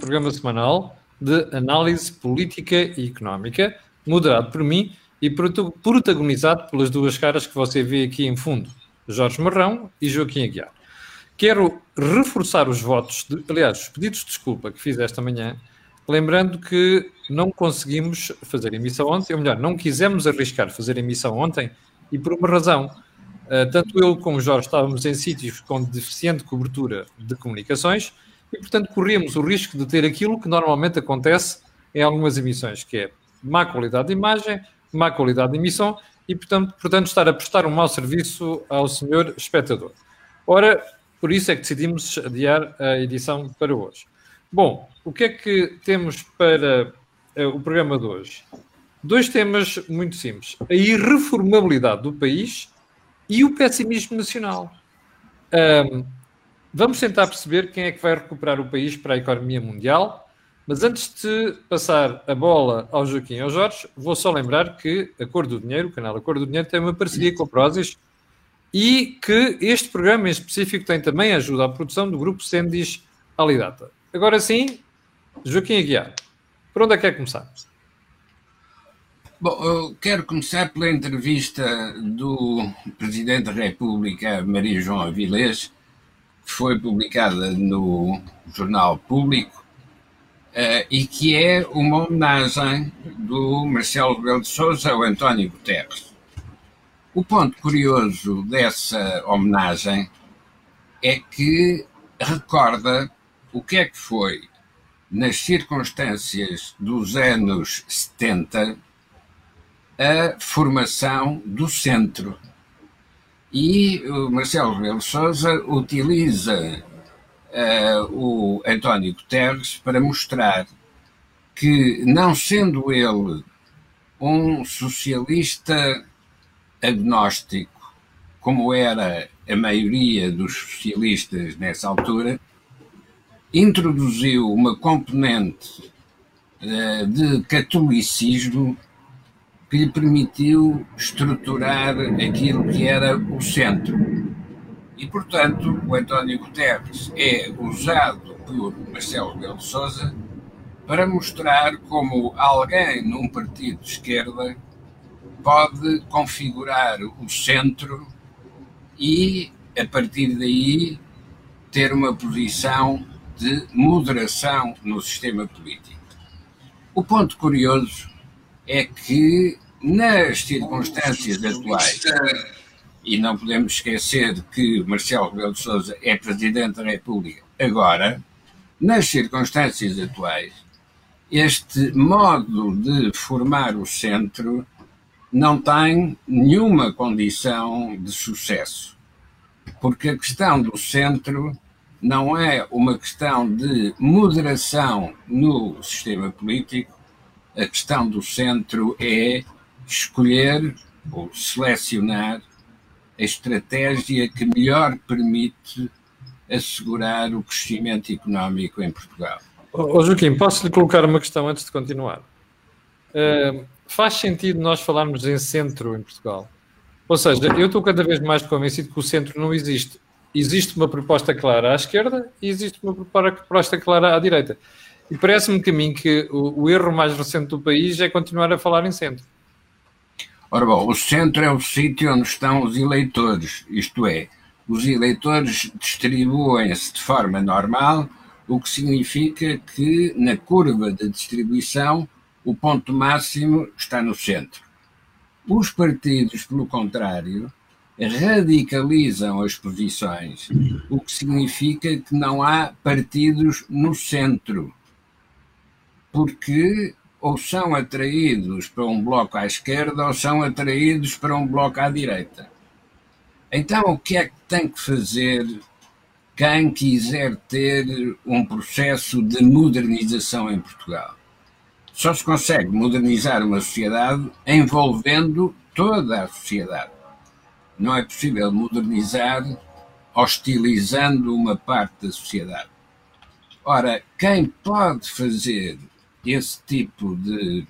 programa semanal de análise política e económica, moderado por mim e protagonizado pelas duas caras que você vê aqui em fundo, Jorge Marrão e Joaquim Aguiar. Quero reforçar os votos, de, aliás, os pedidos de desculpa que fiz esta manhã, lembrando que não conseguimos fazer emissão ontem, ou melhor, não quisemos arriscar fazer emissão ontem e por uma razão. Uh, tanto eu como o Jorge estávamos em sítios com deficiente cobertura de comunicações e, portanto, corríamos o risco de ter aquilo que normalmente acontece em algumas emissões, que é má qualidade de imagem, má qualidade de emissão e, portanto, portanto estar a prestar um mau serviço ao senhor espectador. Ora, por isso é que decidimos adiar a edição para hoje. Bom, o que é que temos para uh, o programa de hoje? Dois temas muito simples: a irreformabilidade do país e o pessimismo nacional. Um, vamos tentar perceber quem é que vai recuperar o país para a economia mundial mas antes de passar a bola ao Joaquim e ao Jorge, vou só lembrar que a Cor do Dinheiro, o canal A Cor do Dinheiro, tem uma parceria com a Prozis e que este programa em específico tem também ajuda à produção do grupo Sendis Alidata. Agora sim, Joaquim Aguiar, por onde é que é começar? Bom, eu quero começar pela entrevista do Presidente da República, Maria João Avilés, foi publicada no Jornal Público uh, e que é uma homenagem do Marcelo Rebelo de Sousa ao António Guterres. O ponto curioso dessa homenagem é que recorda o que é que foi, nas circunstâncias dos anos 70, a formação do centro. E o Marcelo Rebelo Sousa utiliza uh, o António Guterres para mostrar que, não sendo ele um socialista agnóstico, como era a maioria dos socialistas nessa altura, introduziu uma componente uh, de catolicismo que lhe permitiu estruturar aquilo que era o centro. E, portanto, o António Guterres é usado por Marcelo Rebelo de Sousa para mostrar como alguém num partido de esquerda pode configurar o centro e, a partir daí, ter uma posição de moderação no sistema político. O ponto curioso é que, nas circunstâncias atuais, e não podemos esquecer que Marcelo Rebelo de Sousa é Presidente da República agora, nas circunstâncias atuais, este modo de formar o centro não tem nenhuma condição de sucesso. Porque a questão do centro não é uma questão de moderação no sistema político, a questão do centro é escolher ou selecionar a estratégia que melhor permite assegurar o crescimento económico em Portugal. Oh, Joaquim, posso lhe colocar uma questão antes de continuar? Uh, faz sentido nós falarmos em centro em Portugal? Ou seja, eu estou cada vez mais convencido que o centro não existe. Existe uma proposta clara à esquerda e existe uma proposta clara à direita. E parece-me que a mim que o, o erro mais recente do país é continuar a falar em centro. Ora bom, o centro é o sítio onde estão os eleitores, isto é, os eleitores distribuem-se de forma normal, o que significa que na curva de distribuição o ponto máximo está no centro. Os partidos, pelo contrário, radicalizam as posições, o que significa que não há partidos no centro. Porque ou são atraídos para um bloco à esquerda ou são atraídos para um bloco à direita. Então, o que é que tem que fazer quem quiser ter um processo de modernização em Portugal? Só se consegue modernizar uma sociedade envolvendo toda a sociedade. Não é possível modernizar hostilizando uma parte da sociedade. Ora, quem pode fazer esse tipo de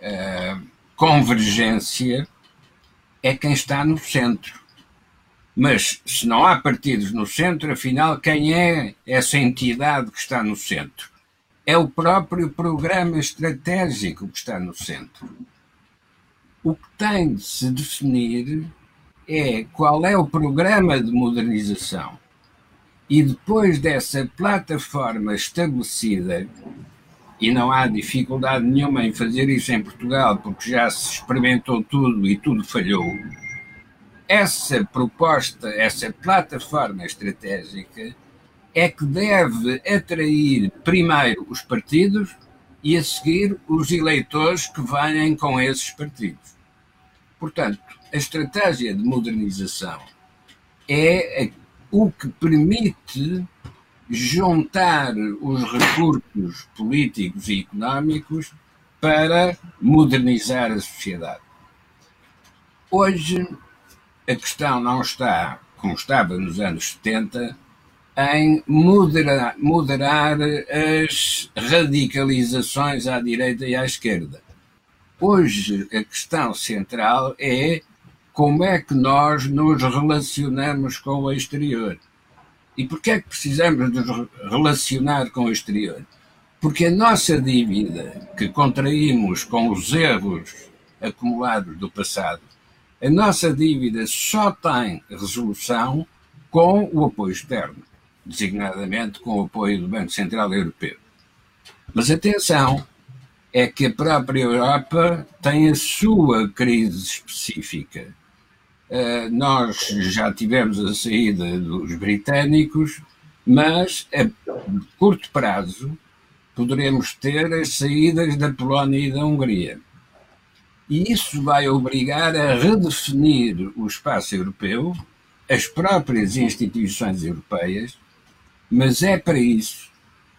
uh, convergência é quem está no centro. Mas se não há partidos no centro, afinal, quem é essa entidade que está no centro? é o próprio programa estratégico que está no centro. O que tem de se definir é qual é o programa de modernização. E depois dessa plataforma estabelecida, e não há dificuldade nenhuma em fazer isso em Portugal, porque já se experimentou tudo e tudo falhou. Essa proposta, essa plataforma estratégica, é que deve atrair primeiro os partidos e a seguir os eleitores que venham com esses partidos. Portanto, a estratégia de modernização é o que permite juntar os recursos políticos e económicos para modernizar a sociedade. Hoje, a questão não está, como estava nos anos 70, em moderar, moderar as radicalizações à direita e à esquerda. Hoje, a questão central é como é que nós nos relacionamos com o exterior e porquê é que precisamos nos relacionar com o exterior? Porque a nossa dívida que contraímos com os erros acumulados do passado, a nossa dívida só tem resolução com o apoio externo, designadamente com o apoio do Banco Central Europeu. Mas atenção, é que a própria Europa tem a sua crise específica nós já tivemos a saída dos britânicos, mas a curto prazo poderemos ter as saídas da Polónia e da Hungria. E isso vai obrigar a redefinir o espaço europeu, as próprias instituições europeias, mas é para isso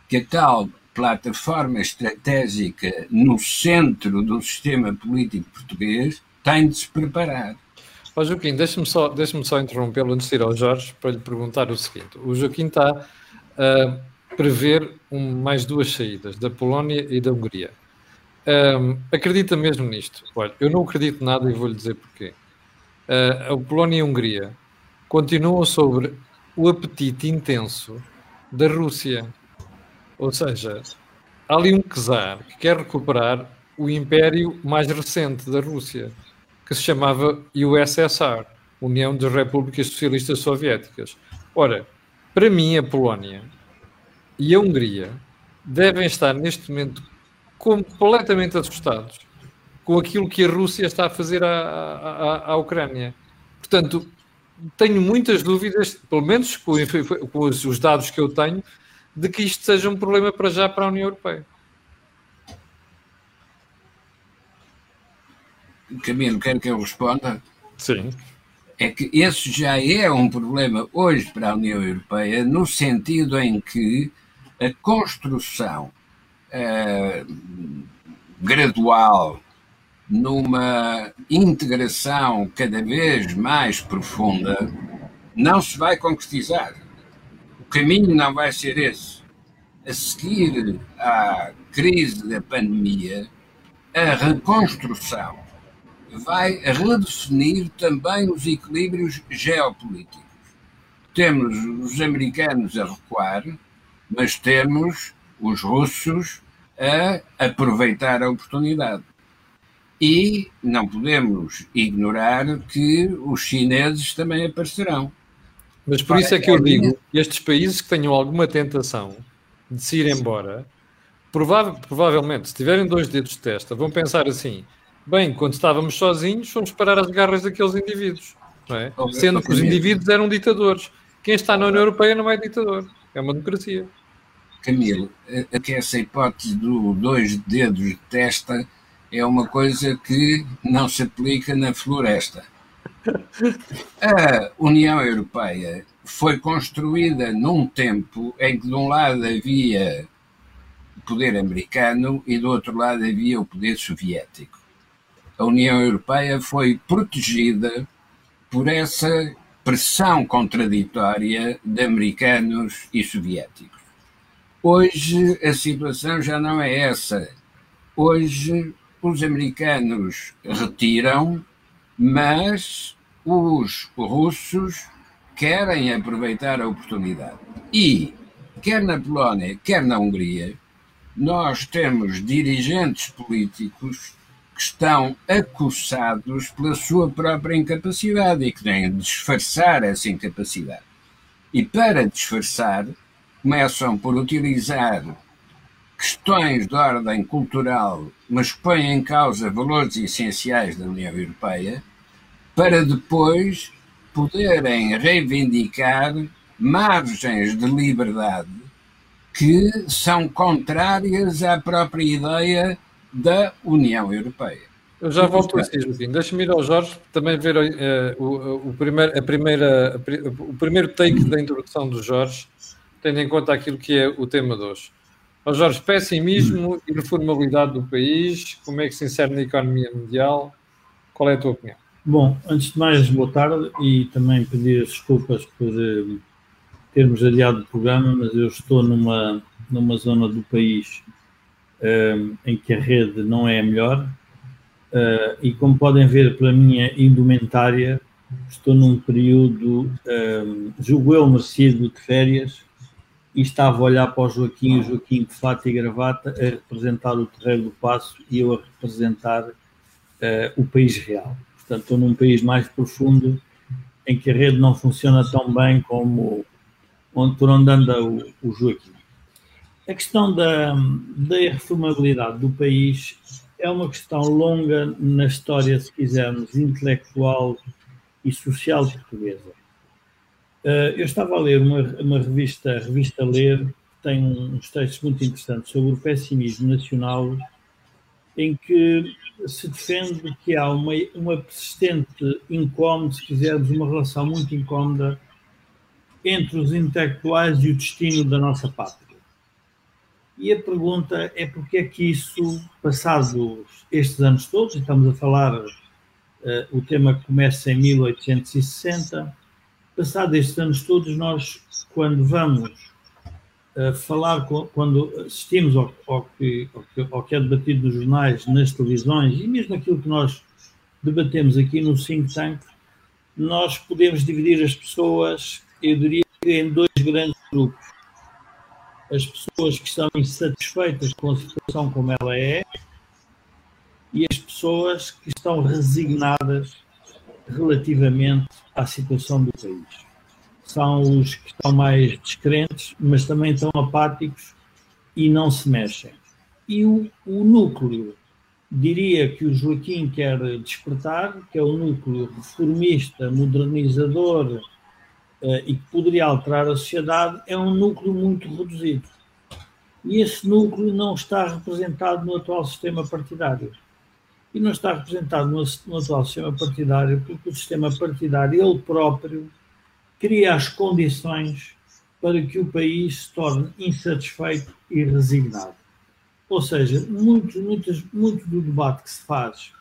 que a tal plataforma estratégica no centro do sistema político português tem de se preparar. Ó Joaquim, deixa-me só, deixa só interrompê-lo antes de ir ao Jorge para lhe perguntar o seguinte. O Joaquim está a prever um, mais duas saídas, da Polónia e da Hungria. Um, acredita mesmo nisto? Olha, eu não acredito nada e vou-lhe dizer porquê. Uh, a Polónia e a Hungria continuam sobre o apetite intenso da Rússia. Ou seja, há ali um czar que quer recuperar o império mais recente da Rússia que se chamava USSR, União das Repúblicas Socialistas Soviéticas. Ora, para mim, a Polónia e a Hungria devem estar neste momento completamente assustados com aquilo que a Rússia está a fazer à, à, à Ucrânia. Portanto, tenho muitas dúvidas, pelo menos com, com os dados que eu tenho, de que isto seja um problema para já para a União Europeia. Camilo, quer que eu responda? Sim. É que esse já é um problema hoje para a União Europeia, no sentido em que a construção uh, gradual numa integração cada vez mais profunda não se vai concretizar. O caminho não vai ser esse. A seguir à crise da pandemia, a reconstrução vai redefinir também os equilíbrios geopolíticos. Temos os americanos a recuar, mas temos os russos a aproveitar a oportunidade. E não podemos ignorar que os chineses também aparecerão. Mas por isso é que eu digo, estes países que tenham alguma tentação de se ir embora, prova provavelmente, se tiverem dois dedos de testa, vão pensar assim: Bem, quando estávamos sozinhos, fomos parar as garras daqueles indivíduos, é? sendo que os indivíduos eram ditadores. Quem está na União Europeia não é ditador, é uma democracia. Camilo, que essa hipótese do dois dedos de testa é uma coisa que não se aplica na floresta. A União Europeia foi construída num tempo em que de um lado havia o poder americano e do outro lado havia o poder soviético a União Europeia foi protegida por essa pressão contraditória de americanos e soviéticos. Hoje a situação já não é essa. Hoje os americanos retiram, mas os russos querem aproveitar a oportunidade. E, quer na Polónia, quer na Hungria, nós temos dirigentes políticos que estão acossados pela sua própria incapacidade e que têm de disfarçar essa incapacidade. E para disfarçar, começam por utilizar questões de ordem cultural, mas põem em causa valores essenciais da União Europeia, para depois poderem reivindicar margens de liberdade que são contrárias à própria ideia da União Europeia. Eu já volto a si, Joaquim. Deixa-me ir ao Jorge também ver uh, o, o, primeiro, a primeira, o primeiro take da introdução do Jorge, tendo em conta aquilo que é o tema de hoje. Ao Jorge, pessimismo e reformabilidade do país, como é que se insere na economia mundial? Qual é a tua opinião? Bom, antes de mais, boa tarde e também pedir desculpas por uh, termos adiado o programa, mas eu estou numa, numa zona do país uh, em que a rede não é a melhor uh, e como podem ver pela minha indumentária, estou num período, julgo eu, merecido de férias e estava a olhar para o Joaquim, o Joaquim de fato e gravata, a representar o Terreiro do Passo e eu a representar uh, o país real. Portanto, estou num país mais profundo em que a rede não funciona tão bem como onde, por onde anda o, o Joaquim. A questão da, da reformabilidade do país é uma questão longa na história, se quisermos, intelectual e social portuguesa. Uh, eu estava a ler uma, uma revista, a revista Ler, que tem uns textos muito interessantes sobre o pessimismo nacional, em que se defende que há uma, uma persistente incómoda, se quisermos, uma relação muito incómoda entre os intelectuais e o destino da nossa pátria. E a pergunta é porque é que isso, passados estes anos todos, estamos a falar, uh, o tema começa em 1860, passados estes anos todos, nós, quando vamos uh, falar, quando assistimos ao, ao, que, ao, que, ao, que, é debatido nos jornais, nas televisões e mesmo aquilo que nós debatemos aqui no Think Tank, nós podemos dividir as pessoas, eu diria, em dois grandes grupos. As pessoas que estão insatisfeitas com a situação como ela é e as pessoas que estão resignadas relativamente à situação do país. São os que estão mais descrentes, mas também estão apáticos e não se mexem. E o, o núcleo, diria que o Joaquim quer despertar, que é o núcleo reformista, modernizador e que poderia alterar a sociedade, é um núcleo muito reduzido. E esse núcleo não está representado no atual sistema partidário e não está representado no, no atual sistema partidário, porque o sistema partidário, ele próprio, cria as condições para que o país se torne insatisfeito e resignado. Ou seja, muito, muito, do debate que se faz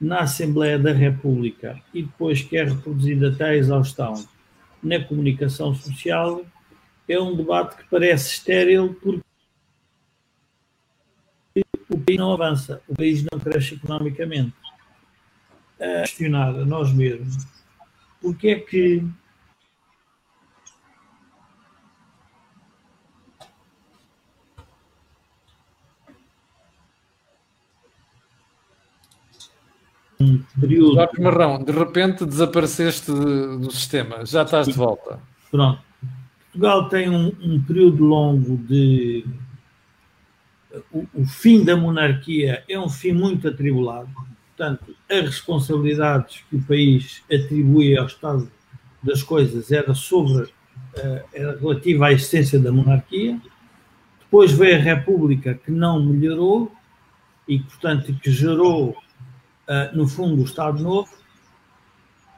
na Assembleia da República e depois que é reproduzido até à exaustão na comunicação social é um debate que parece estéril porque o país não avança, o país não cresce economicamente. A questionar a nós mesmos porque é que um período. Jorge Marrão, de repente desapareceste do sistema, já estás de volta. Pronto. Portugal tem um, um período longo de o, o, fim da monarquia é um fim muito atribulado. Portanto, as responsabilidades que o país atribuía ao estado das coisas era sobre uh, era relativa à existência da monarquia. Depois veio a República que não melhorou e, portanto, que gerou, uh, no fundo, o Estado Novo.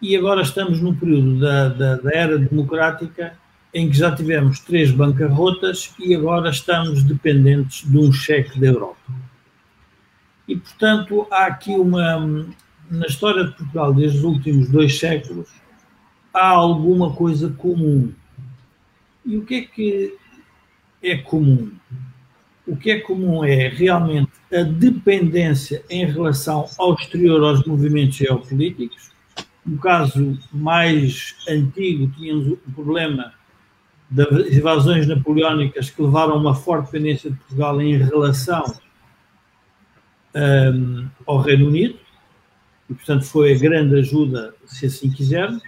E agora estamos no período da, da, da era democrática em que já tivemos três bancarrotas e agora estamos dependentes de um cheque da Europa. E, portanto, há aqui uma. Na história de Portugal, desde os últimos dois séculos, há alguma coisa comum. E o que é que é comum? O que é comum é realmente a dependência em relação ao exterior aos movimentos geopolíticos. No caso mais antigo, tínhamos o problema das invasões napoleónicas que levaram a uma forte dependência de Portugal em relação um, ao Reino Unido, e portanto foi a grande ajuda, se assim quisermos.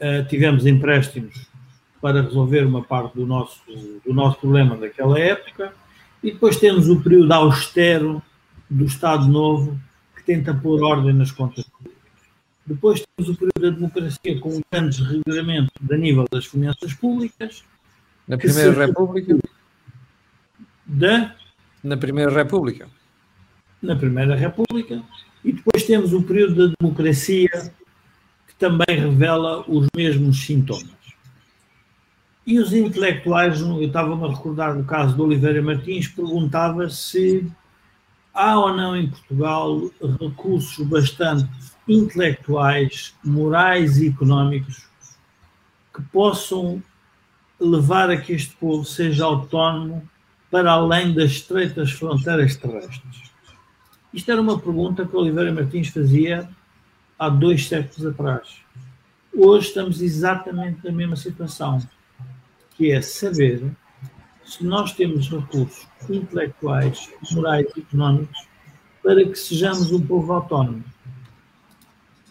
Uh, tivemos empréstimos para resolver uma parte do nosso, do nosso problema daquela época, e depois temos o período austero do Estado Novo, que tenta pôr ordem nas contas públicas. Depois temos o período da democracia com grandes regulamentos a nível das finanças públicas. Na Primeira República? Da? Na Primeira República. Na Primeira República. E depois temos o período da democracia, que também revela os mesmos sintomas. E os intelectuais, eu estava-me a recordar do caso de Oliveira Martins, perguntava se há ou não em Portugal recursos bastante intelectuais, morais e económicos que possam levar a que este povo seja autónomo para além das estreitas fronteiras terrestres. Isto era uma pergunta que Oliveira Martins fazia há dois séculos atrás. Hoje estamos exatamente na mesma situação, que é saber se nós temos recursos intelectuais, morais e económicos para que sejamos um povo autónomo.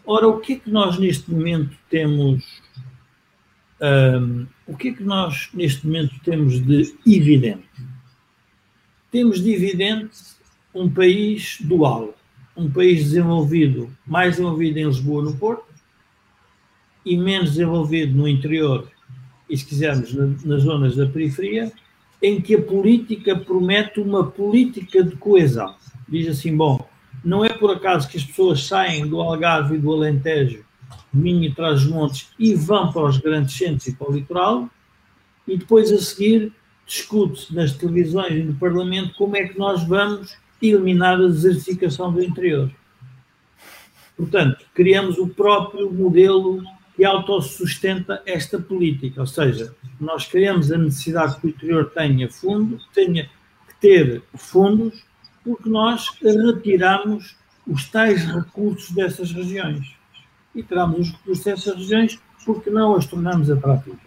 Ora, o que é que nós neste momento temos? Um, o que é que nós neste momento temos de evidente? Temos de evidente um país dual, um país desenvolvido, mais desenvolvido em Lisboa, no Porto, e menos desenvolvido no interior, e se quisermos, na, nas zonas da periferia, em que a política promete uma política de coesão. Diz assim, bom, não é por acaso que as pessoas saem do Algarve e do Alentejo, Minho e Trás-os-Montes e vão para os grandes centros e para o litoral, e depois a seguir discute-se nas televisões e no Parlamento como é que nós vamos eliminar a desertificação do interior. Portanto, criamos o próprio modelo que autossustenta esta política, ou seja, nós criamos a necessidade que o interior tenha fundo, tenha que ter fundos, porque nós retiramos os tais recursos dessas regiões. E tiramos os recursos dessas regiões porque não as tornamos atrativas.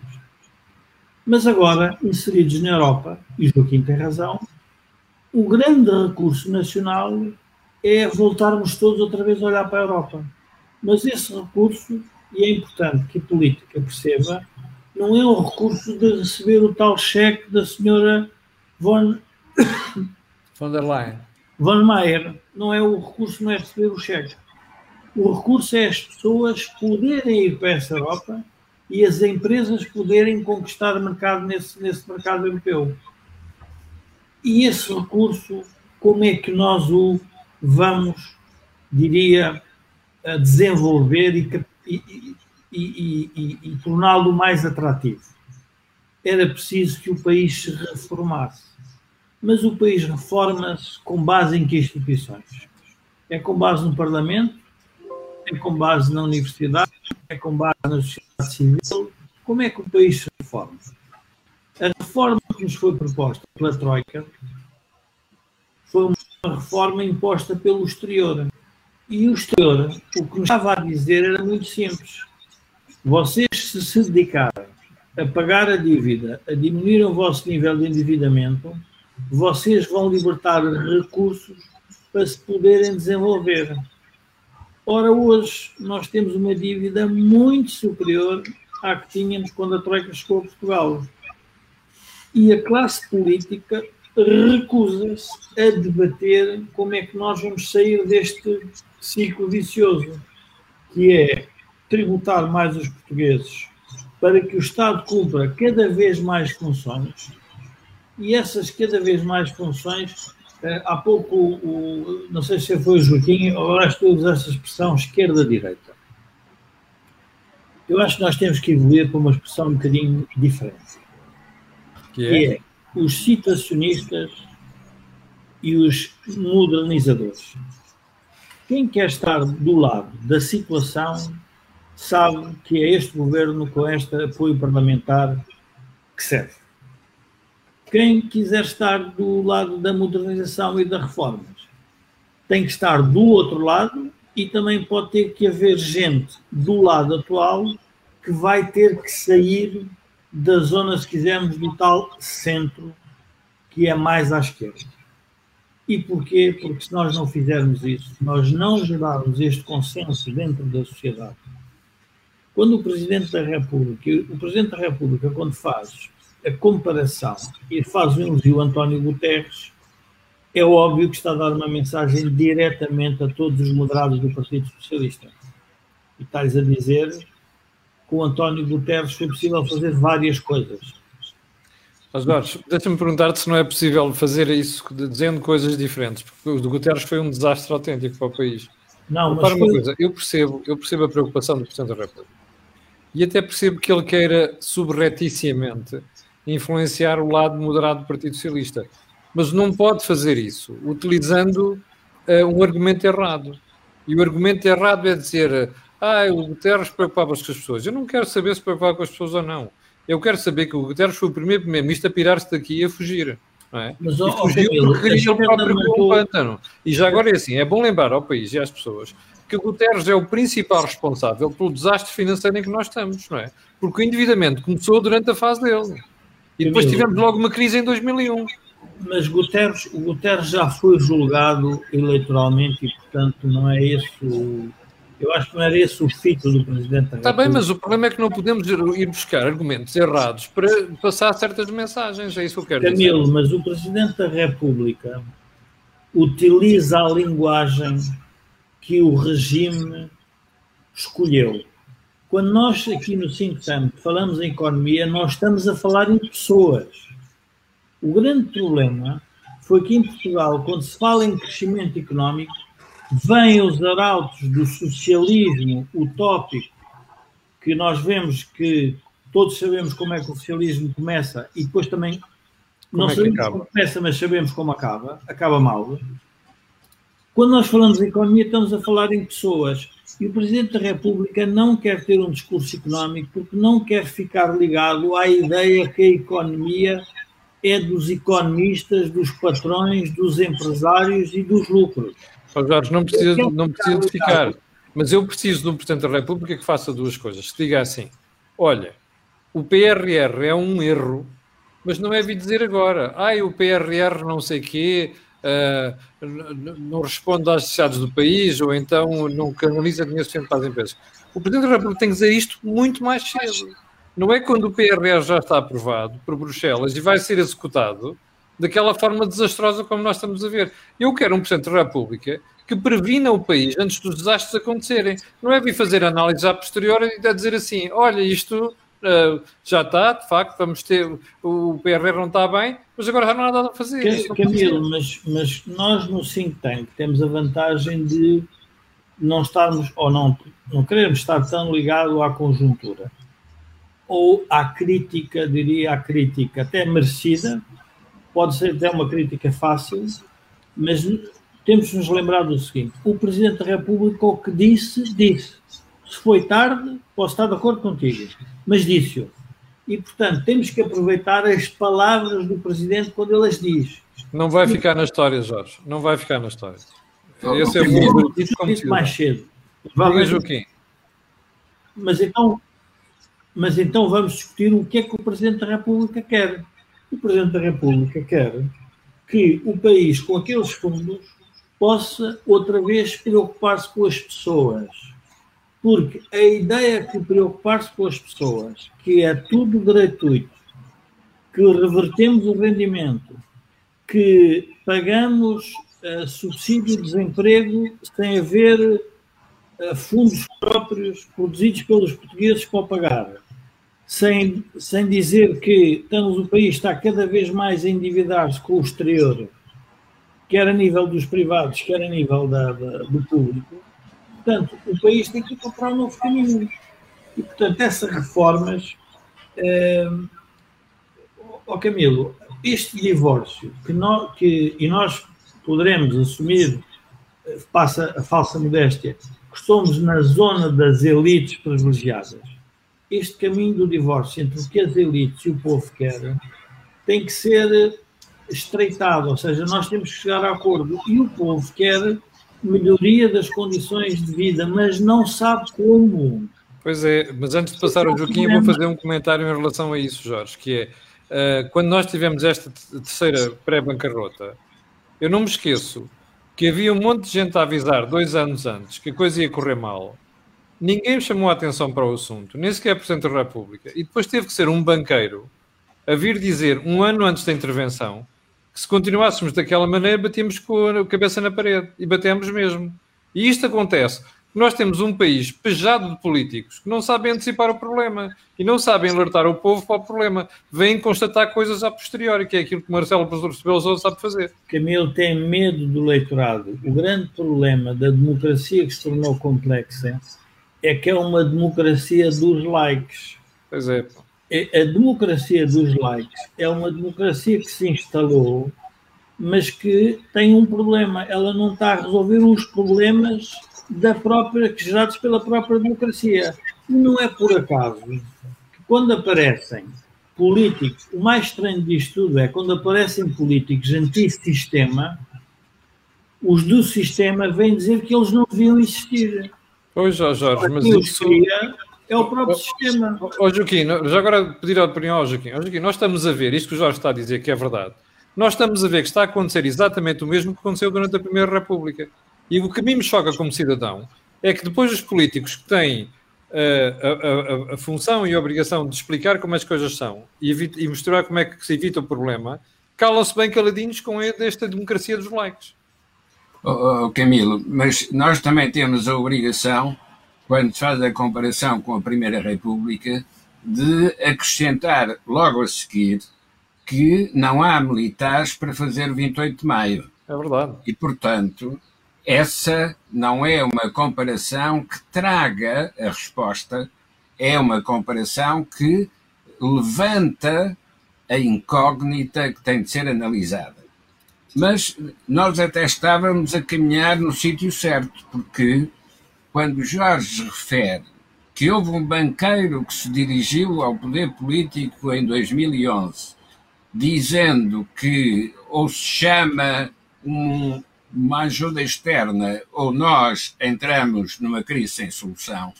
Mas agora, inseridos na Europa, e Joaquim tem razão, o grande recurso nacional é voltarmos todos outra vez a olhar para a Europa. Mas esse recurso e é importante que a política perceba, não é o recurso de receber o tal cheque da senhora von, von der Leyen. Von Mayer. Não é o recurso, não é receber o cheque. O recurso é as pessoas poderem ir para essa Europa e as empresas poderem conquistar mercado nesse, nesse mercado europeu. E esse recurso, como é que nós o vamos, diria, desenvolver e e, e, e, e torná-lo mais atrativo. Era preciso que o país se reformasse. Mas o país reforma-se com base em que instituições? É com base no Parlamento? É com base na universidade? É com base na sociedade civil? Como é que o país se reforma? A reforma que nos foi proposta pela Troika foi uma reforma imposta pelo exterior. E o exterior, o que estava a dizer era muito simples. Vocês, se se dedicarem a pagar a dívida, a diminuir o vosso nível de endividamento, vocês vão libertar recursos para se poderem desenvolver. Ora, hoje nós temos uma dívida muito superior à que tínhamos quando a Troika chegou a Portugal. E a classe política recusa-se a debater como é que nós vamos sair deste ciclo vicioso, que é tributar mais os portugueses para que o Estado cumpra cada vez mais funções e essas cada vez mais funções, eh, há pouco, o, não sei se foi o Joaquim, ou acho que usar essa expressão esquerda-direita. Eu acho que nós temos que evoluir para uma expressão um bocadinho diferente. Que é? Que é os citacionistas e os modernizadores. Quem quer estar do lado da situação sabe que é este governo com este apoio parlamentar que serve. Quem quiser estar do lado da modernização e das reformas tem que estar do outro lado e também pode ter que haver gente do lado atual que vai ter que sair da zona, se quisermos, do tal centro que é mais à esquerda. E porquê? Porque se nós não fizermos isso, se nós não gerarmos este consenso dentro da sociedade, quando o Presidente da República, o Presidente da República, quando faz a comparação e faz o elogio António Guterres, é óbvio que está a dar uma mensagem diretamente a todos os moderados do Partido Socialista. E estás a dizer que o António Guterres foi possível fazer várias coisas. Mas Jorge, deixa-me perguntar-te se não é possível fazer isso dizendo coisas diferentes, porque o de Guterres foi um desastre autêntico para o país. Não, mas uma coisa, eu percebo, eu percebo a preocupação do Presidente da República. E até percebo que ele queira subreticiamente influenciar o lado moderado do Partido Socialista. Mas não pode fazer isso utilizando uh, um argumento errado. E o argumento errado é dizer ah, o Guterres preocupava-se com as pessoas. Eu não quero saber se preocupava com as pessoas ou não. Eu quero saber que o Guterres foi o primeiro primeiro-ministro a pirar-se daqui e a fugir. Não é? Mas, e fugiu oh, porque queria o próprio com pântano. E já agora é assim, é bom lembrar ao país e às pessoas que o Guterres é o principal responsável pelo desastre financeiro em que nós estamos, não é? Porque o endividamento começou durante a fase dele. E depois tivemos logo uma crise em 2001. Mas Guterres, o Guterres já foi julgado eleitoralmente e, portanto, não é esse o eu acho que não era esse o fito do Presidente da Está bem, mas o problema é que não podemos ir buscar argumentos errados para passar certas mensagens. É isso que eu quero Camilo, dizer. mas o Presidente da República utiliza a linguagem que o regime escolheu. Quando nós aqui no Think Tank falamos em economia, nós estamos a falar em pessoas. O grande problema foi que em Portugal, quando se fala em crescimento económico, vêm os arautos do socialismo utópico, que nós vemos que todos sabemos como é que o socialismo começa e depois também como não é sabemos como começa, mas sabemos como acaba, acaba mal. Quando nós falamos em economia, estamos a falar em pessoas. E o Presidente da República não quer ter um discurso económico porque não quer ficar ligado à ideia que a economia é dos economistas, dos patrões, dos empresários e dos lucros. Oh, Jorge, não precisa, não precisa de ficar. Mas eu preciso de um Presidente da República que faça duas coisas. Que diga assim: olha, o PRR é um erro, mas não é vir dizer agora. Ai, o PRR não sei quê, uh, não responde às necessidades do país, ou então não canaliza dinheiro suficiente para as empresas. O Presidente da República tem que dizer isto muito mais cedo. Não é quando o PRR já está aprovado por Bruxelas e vai ser executado daquela forma desastrosa como nós estamos a ver. Eu quero um Presidente da República que previna o país antes dos desastres acontecerem. Não é vir fazer análise a posteriori e dizer assim: olha, isto uh, já está, de facto, vamos ter. O PRR não está bem, mas agora já não há nada a fazer. Que, Camilo, mas, mas nós no Think Tank temos a vantagem de não estarmos, ou não, não queremos estar tão ligado à conjuntura ou à crítica, diria à crítica até merecida, pode ser até uma crítica fácil, mas temos de nos lembrar do seguinte: o Presidente da República, o que disse, disse. Se foi tarde, posso estar de acordo contigo, mas disse-o. E, portanto, temos que aproveitar as palavras do Presidente quando ele as diz. Não vai ficar na história, Jorge. Não vai ficar na história. Esse é o disse mais cedo. Diga, Joaquim. Mas então, mas então vamos discutir o que é que o Presidente da República quer o Presidente da República quer que o país, com aqueles fundos, possa outra vez preocupar-se com as pessoas. Porque a ideia que preocupar-se com as pessoas, que é tudo gratuito, que revertemos o rendimento, que pagamos uh, subsídio de desemprego sem haver uh, fundos próprios produzidos pelos portugueses para pagar, sem, sem dizer que estamos, o país está cada vez mais a endividar-se com o exterior, quer a nível dos privados, quer a nível da, da, do público. Portanto, o país tem que comprar um novo caminho. E, portanto, essas reformas. Eh, oh Camilo, este divórcio que nós, que, e nós poderemos assumir, eh, passa a falsa modéstia, que estamos na zona das elites privilegiadas este caminho do divórcio entre o que as elites e o povo querem tem que ser estreitado, ou seja, nós temos que chegar a acordo. E o povo quer melhoria das condições de vida, mas não sabe como. Pois é, mas antes de passar ao Joaquim, eu vou fazer um comentário em relação a isso, Jorge, que é, uh, quando nós tivemos esta terceira pré-bancarrota, eu não me esqueço que havia um monte de gente a avisar dois anos antes que a coisa ia correr mal. Ninguém chamou a atenção para o assunto, nem sequer a Presidente da República. E depois teve que ser um banqueiro a vir dizer, um ano antes da intervenção, que se continuássemos daquela maneira, batíamos com a cabeça na parede. E batemos mesmo. E isto acontece. Nós temos um país pejado de políticos que não sabem antecipar o problema e não sabem alertar o povo para o problema. Vêm constatar coisas a posteriori, que é aquilo que Marcelo Rebelo sabe fazer. Camilo tem medo do eleitorado. O grande problema da democracia que se tornou complexa é que é uma democracia dos likes. Pois é. A democracia dos likes é uma democracia que se instalou, mas que tem um problema. Ela não está a resolver os problemas da própria, gerados pela própria democracia. E não é por acaso que quando aparecem políticos, o mais estranho disto tudo é quando aparecem políticos anti-sistema, os do sistema vêm dizer que eles não deviam existir. Pois, Jorge, mas isso... É o próprio sistema. Ó, Joaquim, já agora pedir a opinião ao Joaquim. Ó, Joaquim, nós estamos a ver, isto que o Jorge está a dizer que é verdade, nós estamos a ver que está a acontecer exatamente o mesmo que aconteceu durante a Primeira República. E o que a mim me choca como cidadão é que depois os políticos que têm uh, a, a, a, função e a obrigação de explicar como as coisas são e, evita, e mostrar como é que se evita o problema, calam-se bem caladinhos com esta democracia dos likes. Oh, oh, Camilo, mas nós também temos a obrigação quando se faz a comparação com a Primeira República, de acrescentar logo a seguir que não há militares para fazer 28 de maio. É verdade. E, portanto, essa não é uma comparação que traga a resposta, é uma comparação que levanta a incógnita que tem de ser analisada. Mas nós até estávamos a caminhar no sítio certo, porque quando Jorge refere que houve um banqueiro que se dirigiu ao poder político em 2011, dizendo que ou se chama um, uma ajuda externa ou nós entramos numa crise sem solução,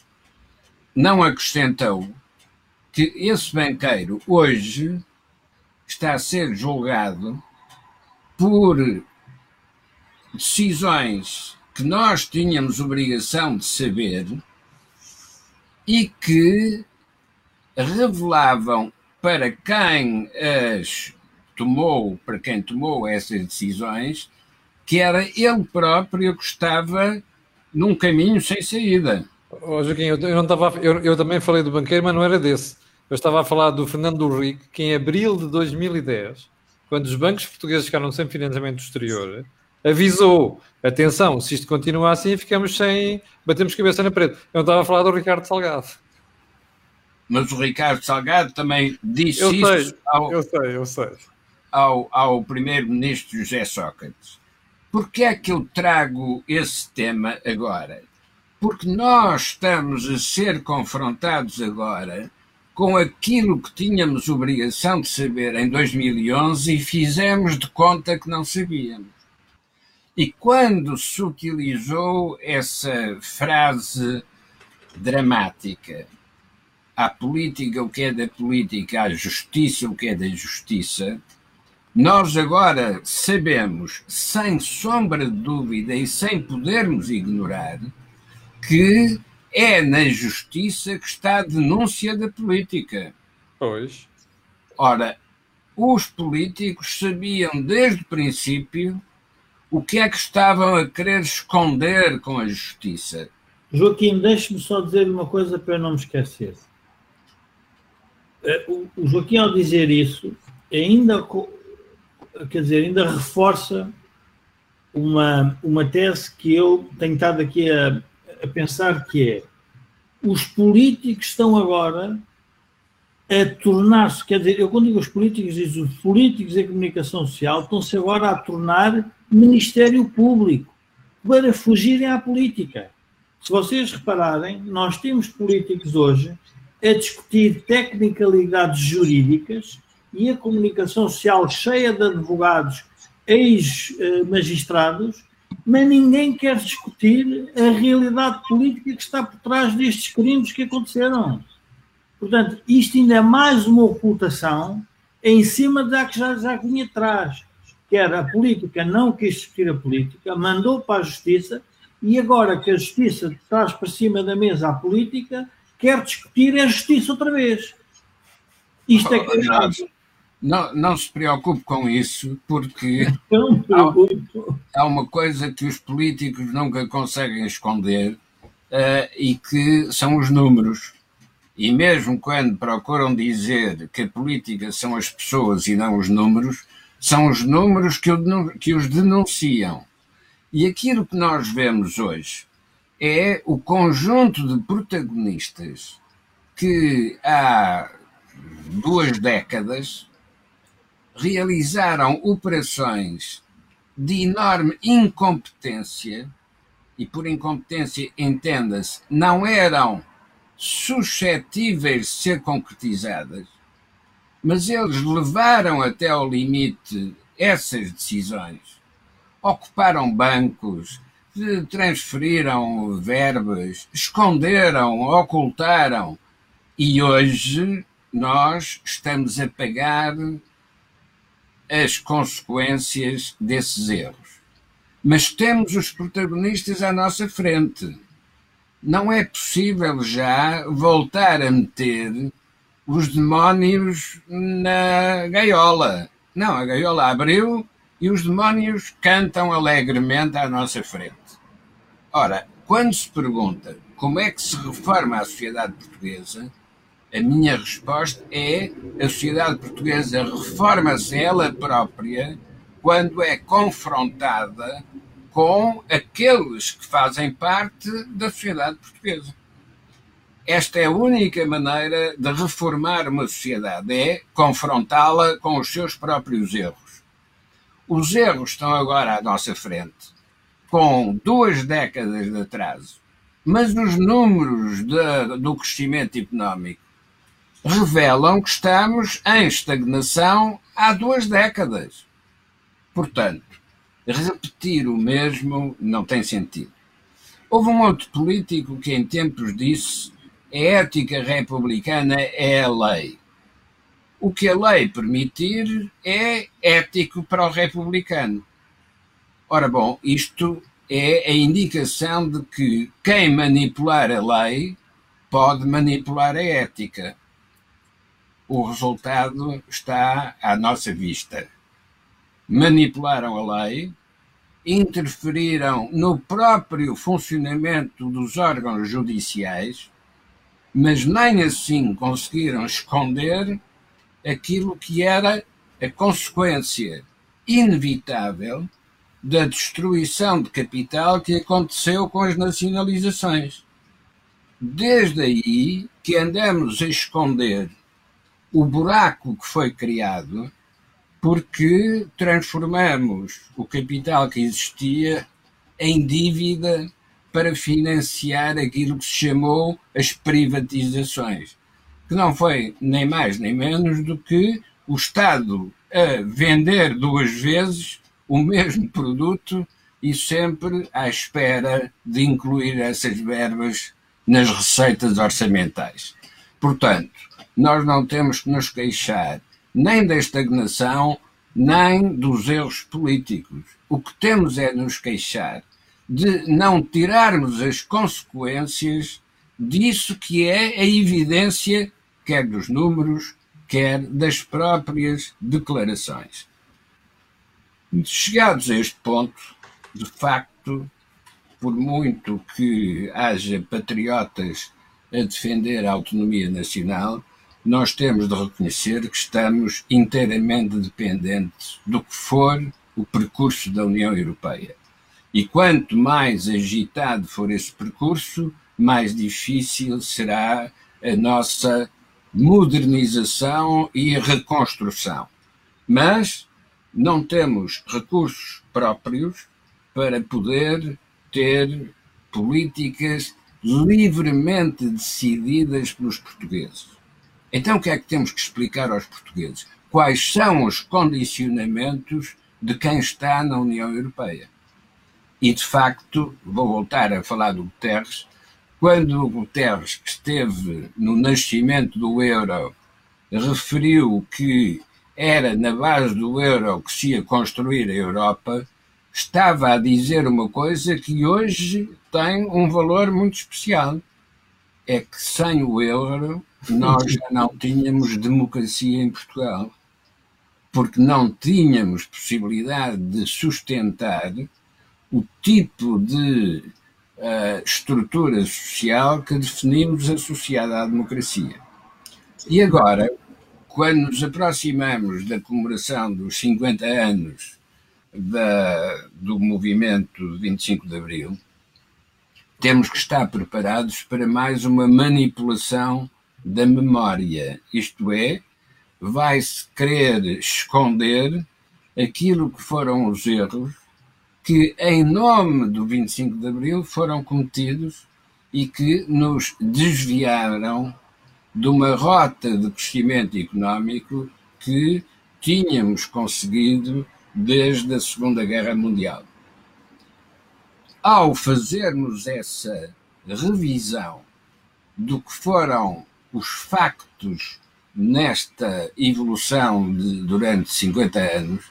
não acrescentou que esse banqueiro hoje está a ser julgado por decisões que nós tínhamos obrigação de saber e que revelavam para quem as tomou, para quem tomou essas decisões, que era ele próprio que estava num caminho sem saída. Oh, Joaquim, eu, não estava, eu, eu, também falei do banqueiro, mas não era desse. Eu estava a falar do Fernando Henrique, que em abril de 2010, quando os bancos portugueses ficaram sem financiamento exterior, avisou: atenção, se isto continuar assim, ficamos sem. batemos cabeça na parede. Eu não estava a falar do Ricardo Salgado. Mas o Ricardo Salgado também disse eu isso sei, ao, eu sei, eu sei. ao, ao primeiro-ministro José Sócrates. Porquê é que eu trago esse tema agora? Porque nós estamos a ser confrontados agora com aquilo que tínhamos obrigação de saber em 2011 e fizemos de conta que não sabíamos. E quando se utilizou essa frase dramática, à política o que é da política, à justiça o que é da justiça, nós agora sabemos, sem sombra de dúvida e sem podermos ignorar, que é na justiça que está a denúncia da política. Pois. Ora, os políticos sabiam desde o princípio o que é que estavam a querer esconder com a justiça? Joaquim, deixe-me só dizer uma coisa para eu não me esquecer. Eh, o Joaquim, ao dizer isso, ainda, quer dizer, ainda reforça uma, uma tese que eu tenho estado aqui a, a pensar que é os políticos estão agora a tornar-se, quer dizer, eu quando digo os políticos, digo os políticos e a comunicação social estão-se agora a tornar Ministério Público para fugirem à política. Se vocês repararem, nós temos políticos hoje a discutir tecnicalidades jurídicas e a comunicação social cheia de advogados, ex-magistrados, mas ninguém quer discutir a realidade política que está por trás destes crimes que aconteceram. Portanto, isto ainda é mais uma ocultação em cima da que já, já vinha atrás, que era a política não quis discutir a política, mandou para a justiça e agora que a justiça traz para cima da mesa a política, quer discutir a justiça outra vez. Isto é que é não, não se preocupe com isso, porque há, há, uma coisa que os políticos nunca conseguem esconder uh, e que são os números. E mesmo quando procuram dizer que a política são as pessoas e não os números, são os números que, o, que os denunciam. E aquilo que nós vemos hoje é o conjunto de protagonistas que há duas décadas realizaram operações de enorme incompetência, e por incompetência entenda-se, não eram suscetíveis de ser concretizadas, mas eles levaram até ao limite essas decisões. Ocuparam bancos, transferiram verbas, esconderam, ocultaram, e hoje nós estamos a pagar as consequências desses erros. Mas temos os protagonistas à nossa frente. Não é possível já voltar a meter os demónios na gaiola. Não, a gaiola abriu e os demónios cantam alegremente à nossa frente. Ora, quando se pergunta como é que se reforma a sociedade portuguesa, a minha resposta é a sociedade portuguesa reforma-se ela própria quando é confrontada com aqueles que fazem parte da sociedade portuguesa. Esta é a única maneira de reformar uma sociedade, é confrontá-la com os seus próprios erros. Os erros estão agora à nossa frente, com duas décadas de atraso, mas os números de, do crescimento económico revelam que estamos em estagnação há duas décadas. Portanto, repetir o mesmo não tem sentido. Houve um outro político que em tempos disse a ética republicana é a lei. O que a lei permitir é ético para o republicano. Ora bom, isto é a indicação de que quem manipular a lei pode manipular a ética o resultado está à nossa vista. Manipularam a lei, interferiram no próprio funcionamento dos órgãos judiciais, mas nem assim conseguiram esconder aquilo que era a consequência inevitável da destruição de capital que aconteceu com as nacionalizações. Desde aí que andamos a esconder o buraco que foi criado porque transformamos o capital que existia em dívida para financiar aquilo que se chamou as privatizações, que não foi nem mais nem menos do que o Estado a vender duas vezes o mesmo produto e sempre à espera de incluir essas verbas nas receitas orçamentais. Portanto, nós não temos que nos queixar nem da estagnação, nem dos erros políticos. O que temos é nos queixar de não tirarmos as consequências disso que é a evidência, quer dos números, quer das próprias declarações. Chegados a este ponto, de facto, por muito que haja patriotas a defender a autonomia nacional, nós temos de reconhecer que estamos inteiramente dependentes do que for o percurso da União Europeia. E quanto mais agitado for esse percurso, mais difícil será a nossa modernização e reconstrução. Mas não temos recursos próprios para poder ter políticas livremente decididas pelos portugueses. Então o que é que temos que explicar aos portugueses? Quais são os condicionamentos de quem está na União Europeia? E, de facto, vou voltar a falar do Guterres. Quando o Guterres esteve no nascimento do euro, referiu que era na base do euro que se ia construir a Europa, estava a dizer uma coisa que hoje tem um valor muito especial. É que sem o euro nós já não tínhamos democracia em Portugal, porque não tínhamos possibilidade de sustentar o tipo de uh, estrutura social que definimos associada à democracia. E agora, quando nos aproximamos da comemoração dos 50 anos da, do movimento 25 de Abril, temos que estar preparados para mais uma manipulação da memória, isto é, vai-se querer esconder aquilo que foram os erros que, em nome do 25 de Abril, foram cometidos e que nos desviaram de uma rota de crescimento económico que tínhamos conseguido desde a Segunda Guerra Mundial. Ao fazermos essa revisão do que foram os factos nesta evolução de, durante 50 anos,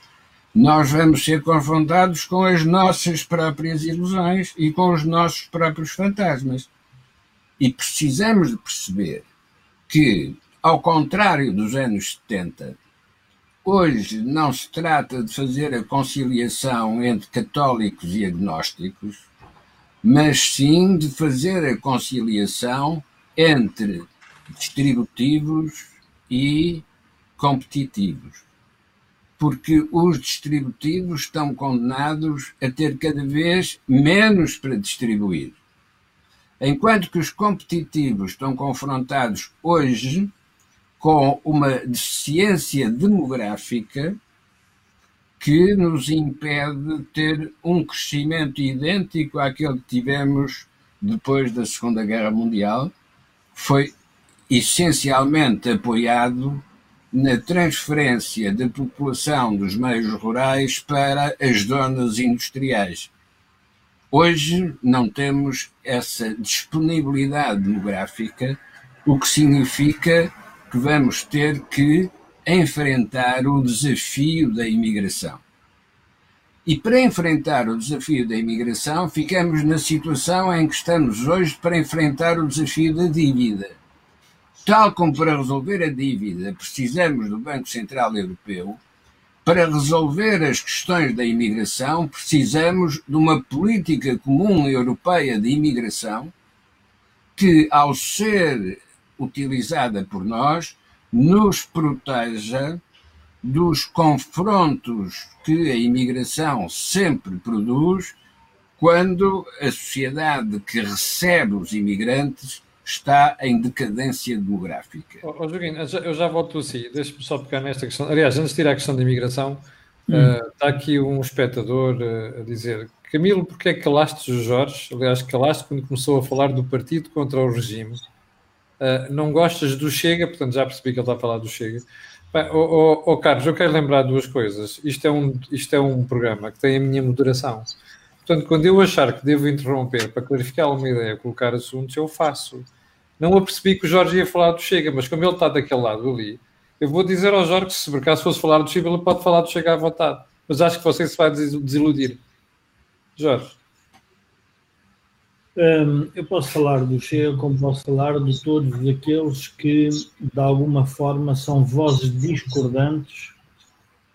nós vamos ser confrontados com as nossas próprias ilusões e com os nossos próprios fantasmas. E precisamos de perceber que, ao contrário dos anos 70, Hoje não se trata de fazer a conciliação entre católicos e agnósticos, mas sim de fazer a conciliação entre distributivos e competitivos. Porque os distributivos estão condenados a ter cada vez menos para distribuir. Enquanto que os competitivos estão confrontados hoje com uma deficiência demográfica que nos impede de ter um crescimento idêntico àquele que tivemos depois da Segunda Guerra Mundial, foi essencialmente apoiado na transferência da população dos meios rurais para as zonas industriais. Hoje não temos essa disponibilidade demográfica, o que significa que vamos ter que enfrentar o desafio da imigração. E para enfrentar o desafio da imigração, ficamos na situação em que estamos hoje para enfrentar o desafio da dívida. Tal como para resolver a dívida precisamos do Banco Central Europeu, para resolver as questões da imigração precisamos de uma política comum europeia de imigração que, ao ser utilizada por nós nos proteja dos confrontos que a imigração sempre produz quando a sociedade que recebe os imigrantes está em decadência demográfica. Oh, oh, Joaquim, eu já volto assim, deixa-me só pegar nesta questão. Aliás, antes de tirar a questão da imigração, hum. uh, está aqui um espectador uh, a dizer Camilo, porque é que calaste o Jorge? Aliás, calaste quando começou a falar do partido contra o regime. Uh, não gostas do Chega, portanto já percebi que ele está a falar do Chega. Bem, oh, oh, oh, Carlos, eu quero lembrar duas coisas. Isto é, um, isto é um programa que tem a minha moderação. Portanto, quando eu achar que devo interromper para clarificar alguma ideia, colocar assuntos, eu faço. Não apercebi que o Jorge ia falar do Chega, mas como ele está daquele lado ali, eu vou dizer ao Jorge que se por acaso fosse falar do Chega, ele pode falar do Chega à vontade. Mas acho que você se vai desiludir. Jorge. Um, eu posso falar do Chega, como posso falar de todos aqueles que, de alguma forma, são vozes discordantes,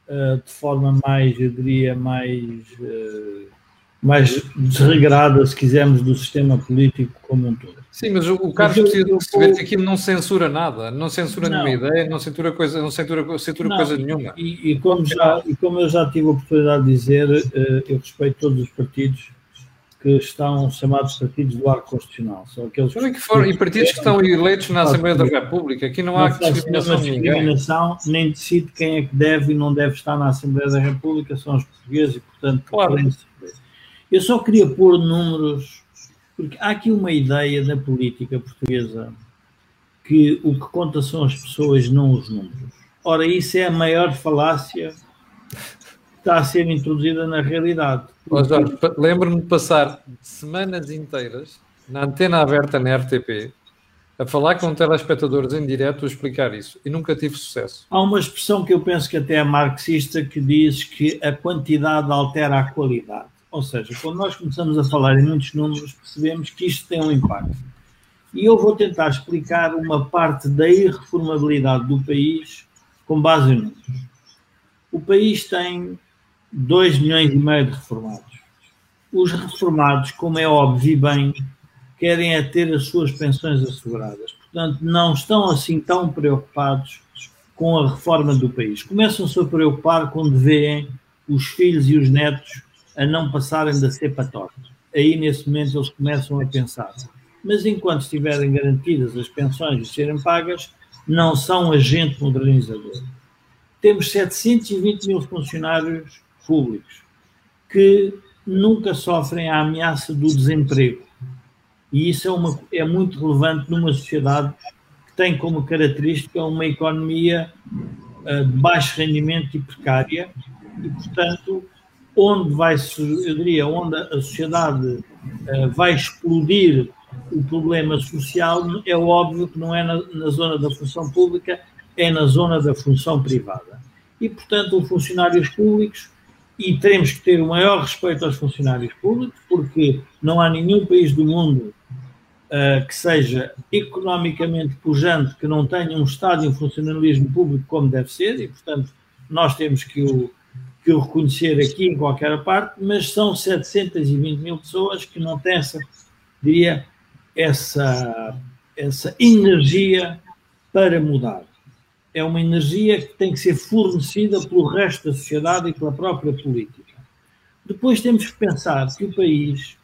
uh, de forma mais, eu diria, mais, uh, mais desregrada, se quisermos, do sistema político como um todo. Sim, mas o Carlos eu, precisa perceber que aquilo não censura nada, não censura não. nenhuma ideia, não censura coisa, não censura, censura não. coisa nenhuma. E, e, como já, e como eu já tive a oportunidade de dizer, uh, eu respeito todos os partidos que estão chamados partidos do arco constitucional. São aqueles que, que foram, e partidos que estão eleitos na Assembleia da República. Aqui não, não há discriminação, discriminação nem decide quem é que deve e não deve estar na Assembleia da República, são os portugueses e, portanto, claro. Eu só queria pôr números, porque há aqui uma ideia na política portuguesa que o que conta são as pessoas, não os números. Ora, isso é a maior falácia que está a ser introduzida na realidade Oh, Jorge, lembro-me de passar semanas inteiras na antena aberta na RTP a falar com telespectadores em direto a explicar isso e nunca tive sucesso. Há uma expressão que eu penso que até é marxista que diz que a quantidade altera a qualidade. Ou seja, quando nós começamos a falar em muitos números, percebemos que isto tem um impacto. E eu vou tentar explicar uma parte da irreformabilidade do país com base em números. O país tem 2 milhões e meio de reformados. Os reformados, como é óbvio e bem, querem é ter as suas pensões asseguradas. Portanto, não estão assim tão preocupados com a reforma do país. Começam-se a preocupar quando veem os filhos e os netos a não passarem da cepa torta. Aí, nesse momento, eles começam a pensar. Mas enquanto estiverem garantidas as pensões e serem pagas, não são agente modernizador. Temos 720 mil funcionários públicos que nunca sofrem a ameaça do desemprego. E isso é, uma, é muito relevante numa sociedade que tem como característica uma economia uh, de baixo rendimento e precária, e, portanto, onde vai, eu diria, onde a sociedade uh, vai explodir o problema social, é óbvio que não é na, na zona da função pública, é na zona da função privada. E, portanto, os funcionários públicos e teremos que ter o maior respeito aos funcionários públicos, porque não há nenhum país do mundo uh, que seja economicamente pujante, que não tenha um Estado e um funcionalismo público como deve ser, e, portanto, nós temos que o, que o reconhecer aqui em qualquer parte, mas são 720 mil pessoas que não têm essa, diria, essa, essa energia para mudar. É uma energia que tem que ser fornecida pelo resto da sociedade e pela própria política. Depois temos que pensar que o país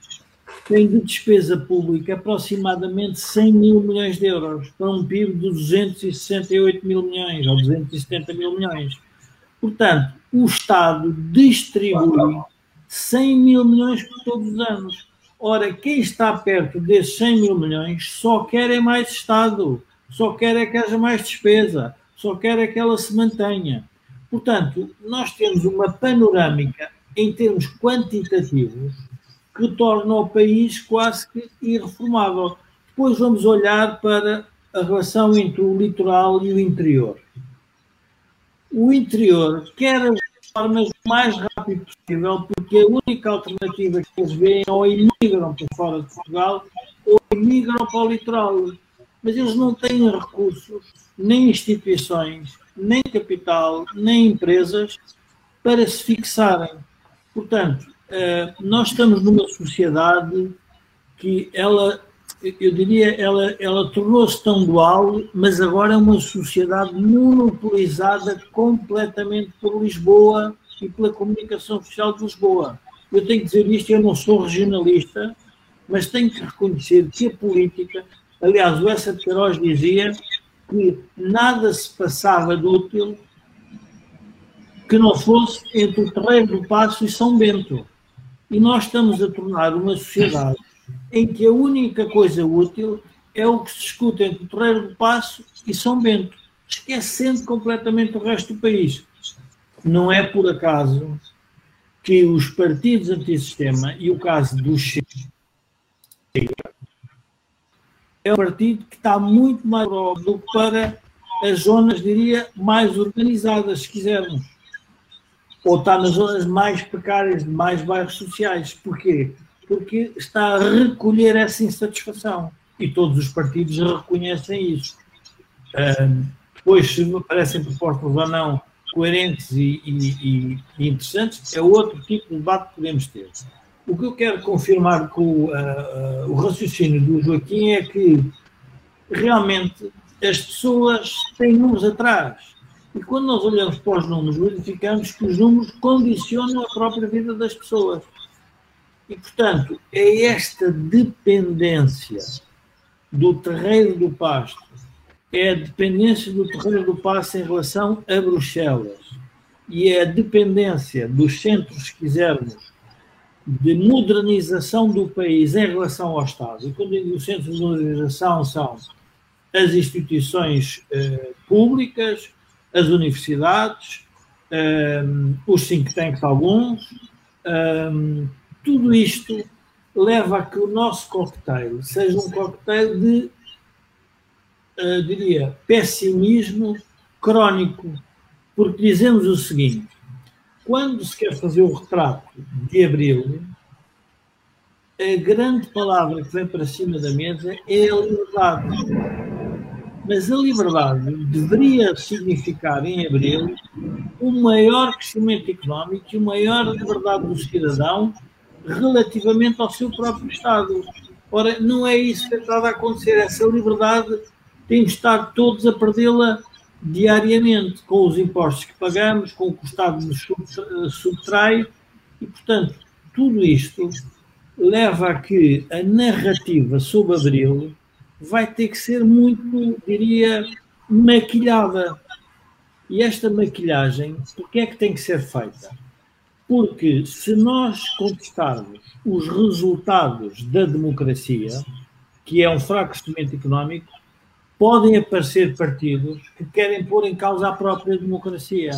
tem de despesa pública aproximadamente 100 mil milhões de euros, para um PIB de 268 mil milhões ou 270 mil milhões. Portanto, o Estado distribui 100 mil milhões todos os anos. Ora, quem está perto desses 100 mil milhões só quer é mais Estado, só quer é que haja mais despesa, só quer é que ela se mantenha. Portanto, nós temos uma panorâmica em termos quantitativos que torna o país quase que irreformável. Depois vamos olhar para a relação entre o litoral e o interior. O interior quer as formas o mais rápido possível, porque a única alternativa que eles veem é ou imigram para fora de Portugal ou imigram para o litoral. Mas eles não têm recursos, nem instituições, nem capital, nem empresas para se fixarem. Portanto, eh, nós estamos numa sociedade que ela, eu diria, ela, ela tornou-se tão dual, mas agora é uma sociedade monopolizada completamente por Lisboa e pela comunicação social de Lisboa. Eu tenho que dizer isto, eu não sou regionalista, mas tenho que reconhecer que a política, aliás, o Essa de Queiroz dizia que nada se passava de útil que não fosse entre o Terreiro do Passo e São Bento. E nós estamos a tornar uma sociedade em que a única coisa útil é o que se discute entre o Terreiro do Passo e São Bento, esquecendo completamente o resto do país. Não é por acaso que os partidos antissistema, e o caso do Chega, é um partido que está muito mais do que para as zonas, diria, mais organizadas, se quisermos ou está nas zonas mais precárias mais bairros sociais. Porquê? Porque está a recolher essa insatisfação e todos os partidos reconhecem isso. Um, depois, se me parecem propostas ou não coerentes e, e, e, interessantes, é outro tipo de debate que podemos ter. O que eu quero confirmar com uh, uh, o raciocínio do Joaquim é que realmente as pessoas têm números atrás e quando nós olhamos para os números, verificamos que os números condicionam a própria vida das pessoas. E, portanto, é esta dependência do terreiro do pasto, é a dependência do terreiro do pasto em relação a Bruxelas, e é a dependência dos centros, se quisermos, de modernização do país em relação ao Estado. E quando digo os centros de modernização são as instituições eh, públicas, as universidades, um, os think tanks alguns, um, tudo isto leva a que o nosso cocktail seja um cocktail de, uh, diria, pessimismo crónico, porque dizemos o seguinte: quando se quer fazer o retrato de Abril, a grande palavra que vem para cima da mesa é a liberdade. Mas a liberdade deveria significar, em Abril, o maior crescimento económico e uma maior liberdade do cidadão relativamente ao seu próprio Estado. Ora, não é isso que está a acontecer. Essa liberdade temos de estar todos a perdê-la diariamente, com os impostos que pagamos, com o que o Estado nos subtrai, e, portanto, tudo isto leva a que a narrativa sobre Abril vai ter que ser muito, diria, maquilhada. E esta maquilhagem, por que é que tem que ser feita? Porque se nós contestarmos os resultados da democracia, que é um fraco instrumento económico, podem aparecer partidos que querem pôr em causa a própria democracia.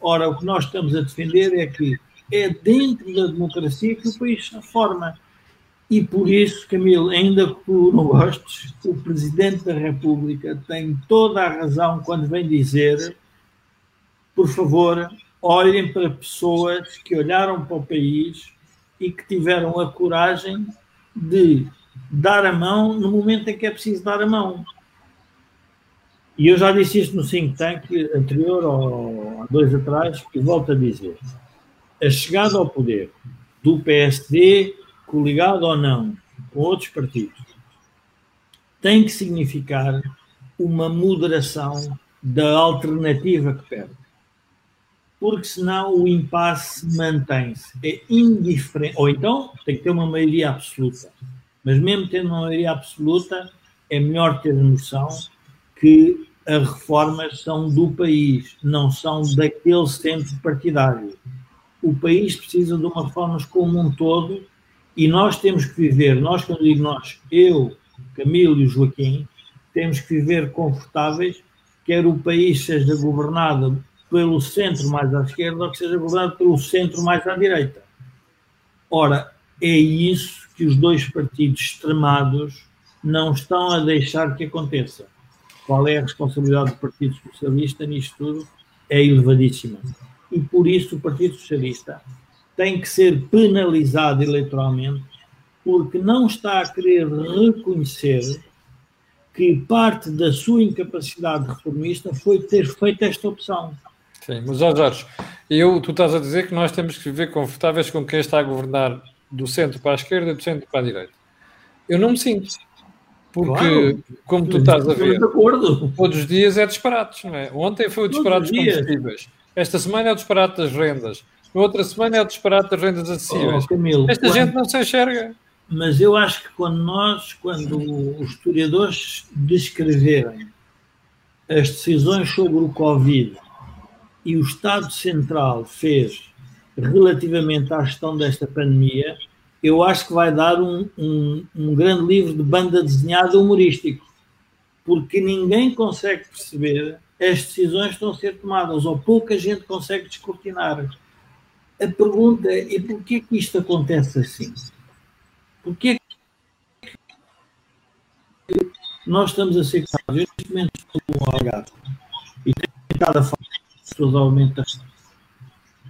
Ora, o que nós estamos a defender é que é dentro da democracia que o país se reforma. E por isso, Camilo, ainda que tu não gostes, o Presidente da República tem toda a razão quando vem dizer, por favor, olhem para pessoas que olharam para o país e que tiveram a coragem de dar a mão no momento em que é preciso dar a mão. E eu já disse isto no think tank anterior, ou há dois atrás, e volto a dizer. A chegada ao poder do PSD, coligado ou não com outros partidos, tem que significar uma moderação da alternativa que perde porque senão o impasse mantém-se. É indiferente. Ou então tem que ter uma maioria absoluta. Mas mesmo tendo uma maioria absoluta, é melhor ter noção que as reformas são do país, não são daquele centro partidário. O país precisa de uma reforma como um todo e nós temos que viver, nós quando digo nós, eu, Camilo e Joaquim, temos que viver confortáveis, quer o país seja governado pelo centro mais à esquerda ou que seja governado pelo centro mais à direita. Ora, é isso que os dois partidos extremados não estão a deixar que aconteça. Qual é a responsabilidade do Partido Socialista nisto tudo? É elevadíssima. E por isso o Partido Socialista tem que ser penalizado eleitoralmente porque não está a querer reconhecer que parte da sua incapacidade reformista foi ter feito esta opção. Sim, mas Jorge, eu, tu estás a dizer que nós temos que viver confortáveis com quem está a governar do centro para a esquerda e do centro para a direita. Eu não me sinto. Porque, claro. como tu estás a ver, todos os dias é disparates, não é? Ontem foi o disparate dos combustíveis. Esta semana é o disparate das rendas. Na outra semana é o disparate das rendas acessíveis. Oh, Camilo, Esta quando... gente não se enxerga. Mas eu acho que quando nós, quando os historiadores descreverem as decisões sobre o Covid e o Estado Central fez relativamente à gestão desta pandemia, eu acho que vai dar um, um, um grande livro de banda desenhada humorístico, porque ninguém consegue perceber as decisões que estão a ser tomadas, ou pouca gente consegue descortinar. A pergunta é: porquê que isto acontece assim? Porquê que nós estamos a ser? Neste momento no Algarve e tenho estado a falar pessoas aumentam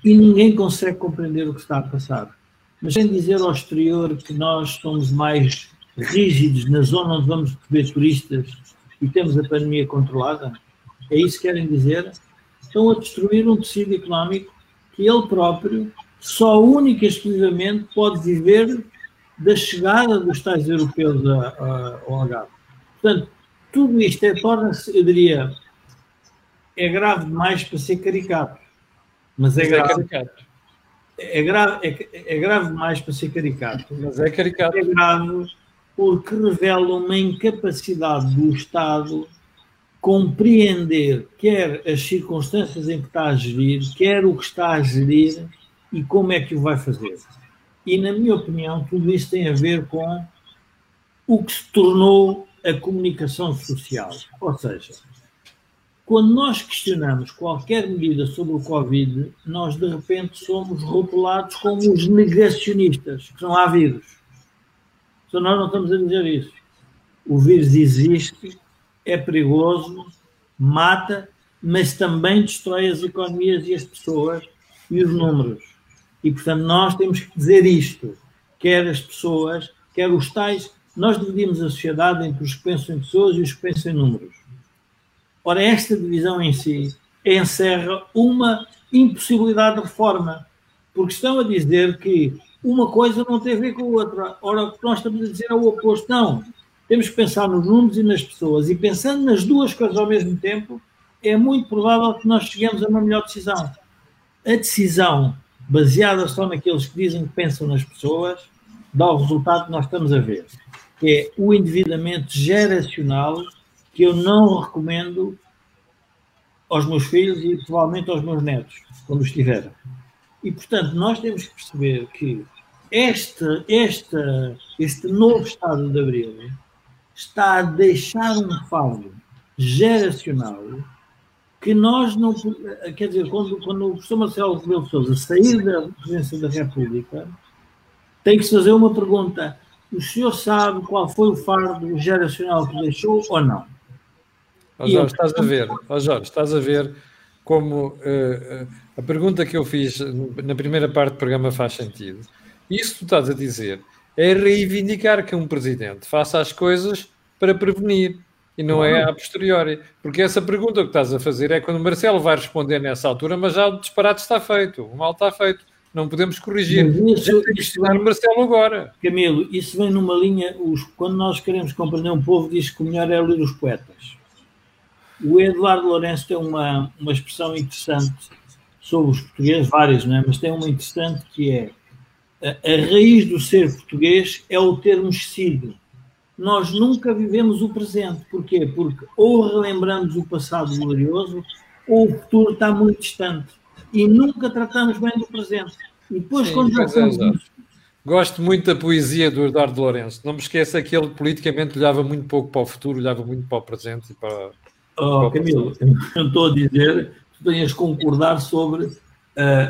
e ninguém consegue compreender o que está a passar. Mas sem dizer ao exterior que nós somos mais rígidos na zona onde vamos receber turistas e temos a pandemia controlada, é isso que querem dizer? Estão a destruir um tecido económico que ele próprio, só única e exclusivamente, pode viver da chegada dos tais europeus ao Algarve. Portanto, tudo isto é, torna-se, eu diria, é grave demais para ser caricato. Mas é, mas grave. É, caricato. É, grave, é, é grave demais para ser caricato. Mas é caricato. É grave porque revela uma incapacidade do Estado compreender quer as circunstâncias em que está a gerir, quer o que está a gerir e como é que o vai fazer. E, na minha opinião, tudo isso tem a ver com o que se tornou a comunicação social. Ou seja, quando nós questionamos qualquer medida sobre o Covid, nós de repente somos rotulados como os negacionistas, que há vírus. Então nós não estamos a dizer isso. O vírus existe, é perigoso, mata, mas também destrói as economias e as pessoas e os números. E, portanto, nós temos que dizer isto. Quer as pessoas, quer os tais. Nós dividimos a sociedade entre os que pensam em pessoas e os que pensam em números. Ora, esta divisão em si encerra uma impossibilidade de reforma, porque estão a dizer que uma coisa não tem a ver com a outra. Ora, o que nós estamos a dizer é o oposto. Não. Temos que pensar nos números e nas pessoas. E pensando nas duas coisas ao mesmo tempo, é muito provável que nós cheguemos a uma melhor decisão. A decisão baseada só naqueles que dizem que pensam nas pessoas dá o resultado que nós estamos a ver, que é o endividamento geracional que eu não recomendo aos meus filhos e provavelmente aos meus netos, quando os tiverem. E, portanto, nós temos que perceber que este, este, este novo Estado de Abril está a deixar um fardo geracional que nós não. Quer dizer, quando, quando o professor Marcelo Rebelo Souza sair da presidência da República, tem que se fazer uma pergunta: o senhor sabe qual foi o fardo geracional que deixou ou não? Oh, Jorge, estás a ver, oh, Jorge, estás a ver como uh, a pergunta que eu fiz na primeira parte do programa faz sentido. Isso que tu estás a dizer é reivindicar que um presidente faça as coisas para prevenir e não é a posteriori. Porque essa pergunta que estás a fazer é quando o Marcelo vai responder nessa altura, mas já o disparate está feito, o mal está feito. Não podemos corrigir. Isso, isso o Marcelo agora. Camilo, isso vem numa linha. Os, quando nós queremos compreender um povo, diz que o melhor é ler os poetas. O Eduardo Lourenço tem uma, uma expressão interessante sobre os portugueses, várias, não é? mas tem uma interessante que é a, a raiz do ser português é o termos sido nós nunca vivemos o presente. Porquê? Porque ou relembramos o passado glorioso ou o futuro está muito distante. E nunca tratamos bem do presente. E depois, Sim, quando já é, Gosto muito da poesia do Eduardo Lourenço. Não me esqueça que ele politicamente olhava muito pouco para o futuro, olhava muito para o presente e para. Oh, para Camilo, eu estou a dizer que tu tenhas concordar sobre uh,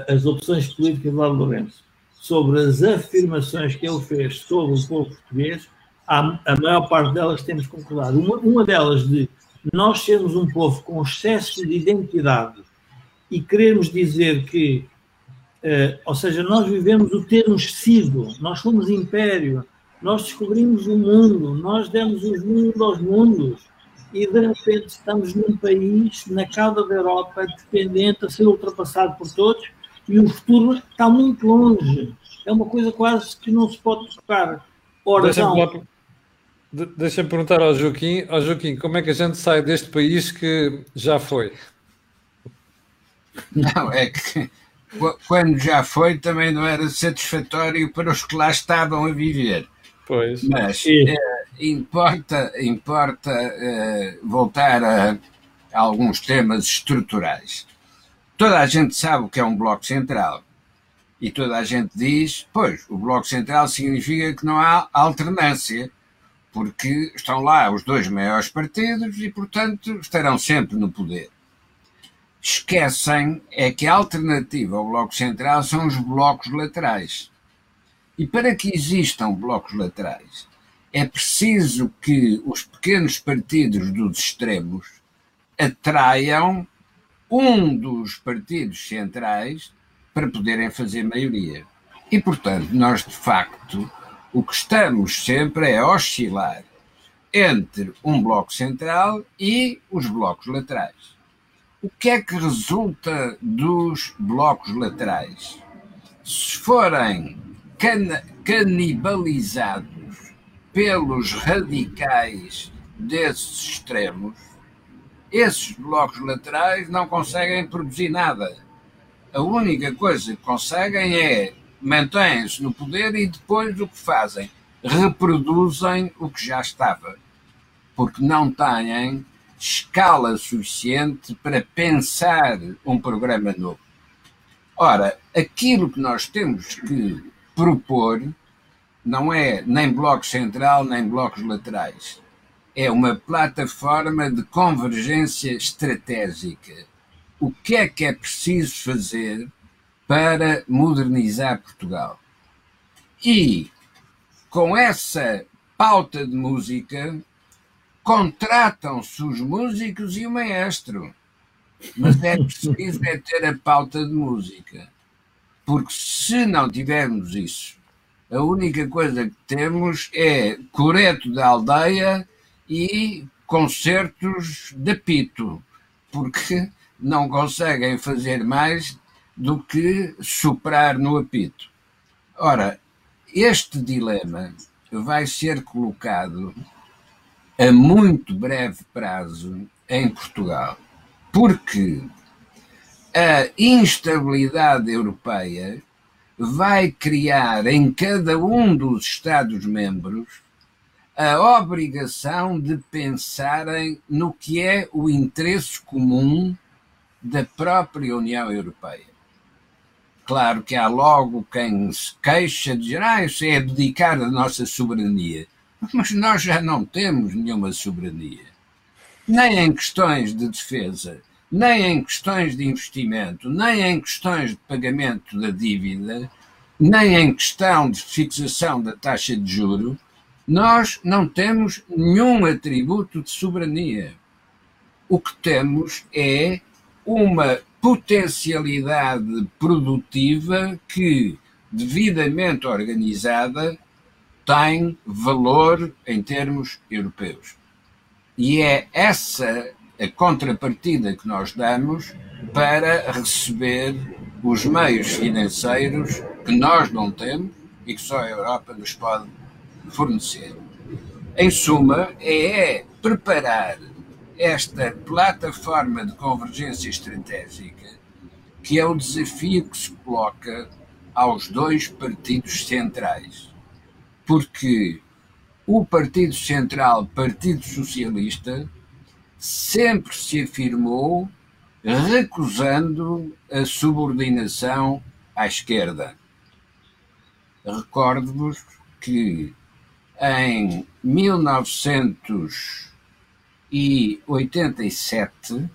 as opções políticas de Eduardo Lourenço, sobre as afirmações que ele fez sobre o povo português a, a maior parte delas temos concordado. Uma, uma delas de nós sermos um povo com excesso de identidade e queremos dizer que, uh, ou seja, nós vivemos o termos sido, nós fomos império, nós descobrimos o mundo, nós demos os mundos aos mundos e de repente estamos num país na cauda da Europa dependente a ser ultrapassado por todos e o futuro está muito longe. É uma coisa quase que não se pode tocar. Ora, Deixa-me perguntar ao Joaquim, ao Joaquim, como é que a gente sai deste país que já foi? Não, é que quando já foi também não era satisfatório para os que lá estavam a viver. Pois. Mas é, importa, importa é, voltar a, a alguns temas estruturais. Toda a gente sabe o que é um bloco central. E toda a gente diz, pois, o bloco central significa que não há alternância porque estão lá os dois maiores partidos e, portanto, estarão sempre no poder. Esquecem é que a alternativa ao Bloco Central são os blocos laterais. E para que existam blocos laterais, é preciso que os pequenos partidos dos extremos atraiam um dos partidos centrais para poderem fazer maioria. E, portanto, nós de facto o que estamos sempre é a oscilar entre um bloco central e os blocos laterais. O que é que resulta dos blocos laterais? Se forem can canibalizados pelos radicais desses extremos, esses blocos laterais não conseguem produzir nada. A única coisa que conseguem é mantêm-se no poder e depois o que fazem? Reproduzem o que já estava, porque não têm escala suficiente para pensar um programa novo. Ora, aquilo que nós temos que propor não é nem bloco central nem blocos laterais. é uma plataforma de convergência estratégica. O que é que é preciso fazer para modernizar Portugal? E com essa pauta de música, contratam-se os músicos e o maestro. Mas é preciso é ter a pauta de música. Porque se não tivermos isso, a única coisa que temos é coreto da aldeia e concertos de pito, porque não conseguem fazer mais do que soprar no apito. Ora, este dilema vai ser colocado a muito breve prazo em Portugal, porque a instabilidade europeia vai criar em cada um dos Estados-membros a obrigação de pensarem no que é o interesse comum da própria União Europeia. Claro que há logo quem se queixa de dizer, ah, isso é abdicar da nossa soberania. Mas nós já não temos nenhuma soberania. Nem em questões de defesa, nem em questões de investimento, nem em questões de pagamento da dívida, nem em questão de fixação da taxa de juro, nós não temos nenhum atributo de soberania. O que temos é uma potencialidade produtiva que, devidamente organizada, tem valor em termos europeus. E é essa a contrapartida que nós damos para receber os meios financeiros que nós não temos e que só a Europa nos pode fornecer. Em suma, é preparar esta plataforma de convergência estratégica que é o desafio que se coloca aos dois partidos centrais. Porque o Partido Central, Partido Socialista, sempre se afirmou recusando a subordinação à esquerda. Recordo-vos que em 1987,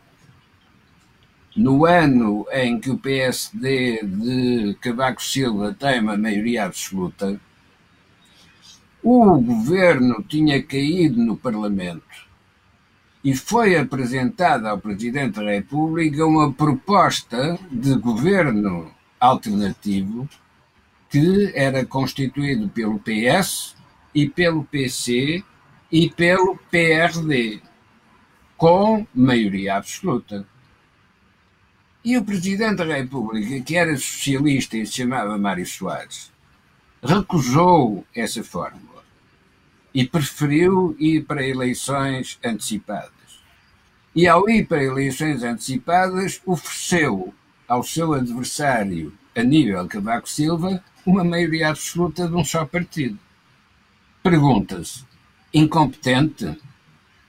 no ano em que o PSD de Cavaco Silva tem uma maioria absoluta, o governo tinha caído no Parlamento e foi apresentada ao Presidente da República uma proposta de governo alternativo que era constituído pelo PS e pelo PC e pelo PRD, com maioria absoluta. E o Presidente da República, que era socialista e se chamava Mário Soares, recusou essa fórmula e preferiu ir para eleições antecipadas. E ao ir para eleições antecipadas, ofereceu ao seu adversário, Aníbal Cavaco Silva, uma maioria absoluta de um só partido. Pergunta-se, incompetente?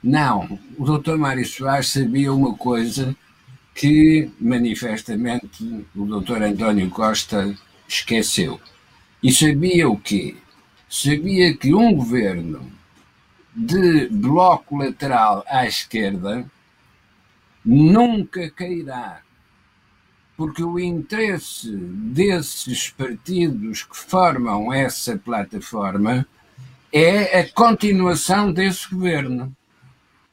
Não, o Dr. Mário Soares sabia uma coisa que manifestamente o Dr. António Costa esqueceu. E sabia o quê? Sabia que um governo de bloco lateral à esquerda nunca cairá, porque o interesse desses partidos que formam essa plataforma é a continuação desse governo.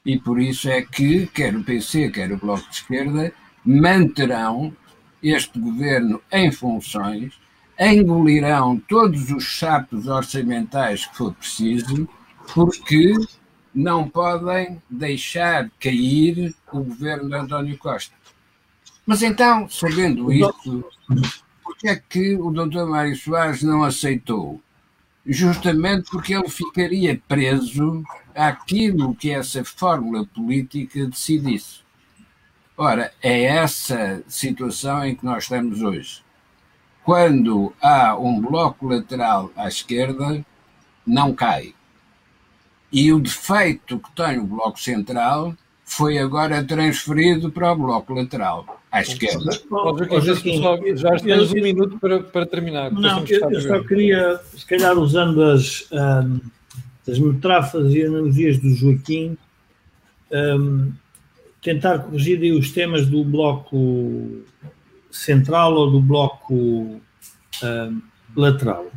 E por isso é que, quer o PC, quer o Bloco de Esquerda, manterão este governo em funções engolirão todos os sapos orçamentais que for preciso, porque não podem deixar cair o governo de António Costa. Mas então, sabendo isso, por que é que o Dr. Mário Soares não aceitou? Justamente porque ele ficaria preso àquilo que essa fórmula política decidisse. Ora, é essa situação em que nós estamos hoje quando há um bloco lateral à esquerda, não cai. E o defeito que tem o bloco central foi agora transferido para o bloco lateral, à esquerda. já temos um minuto para, para terminar. Não, eu, eu só queria, se calhar usando as, um, das metáforas e analogias do Joaquim, um, tentar corrigir os temas do bloco central ou do bloco um, lateral.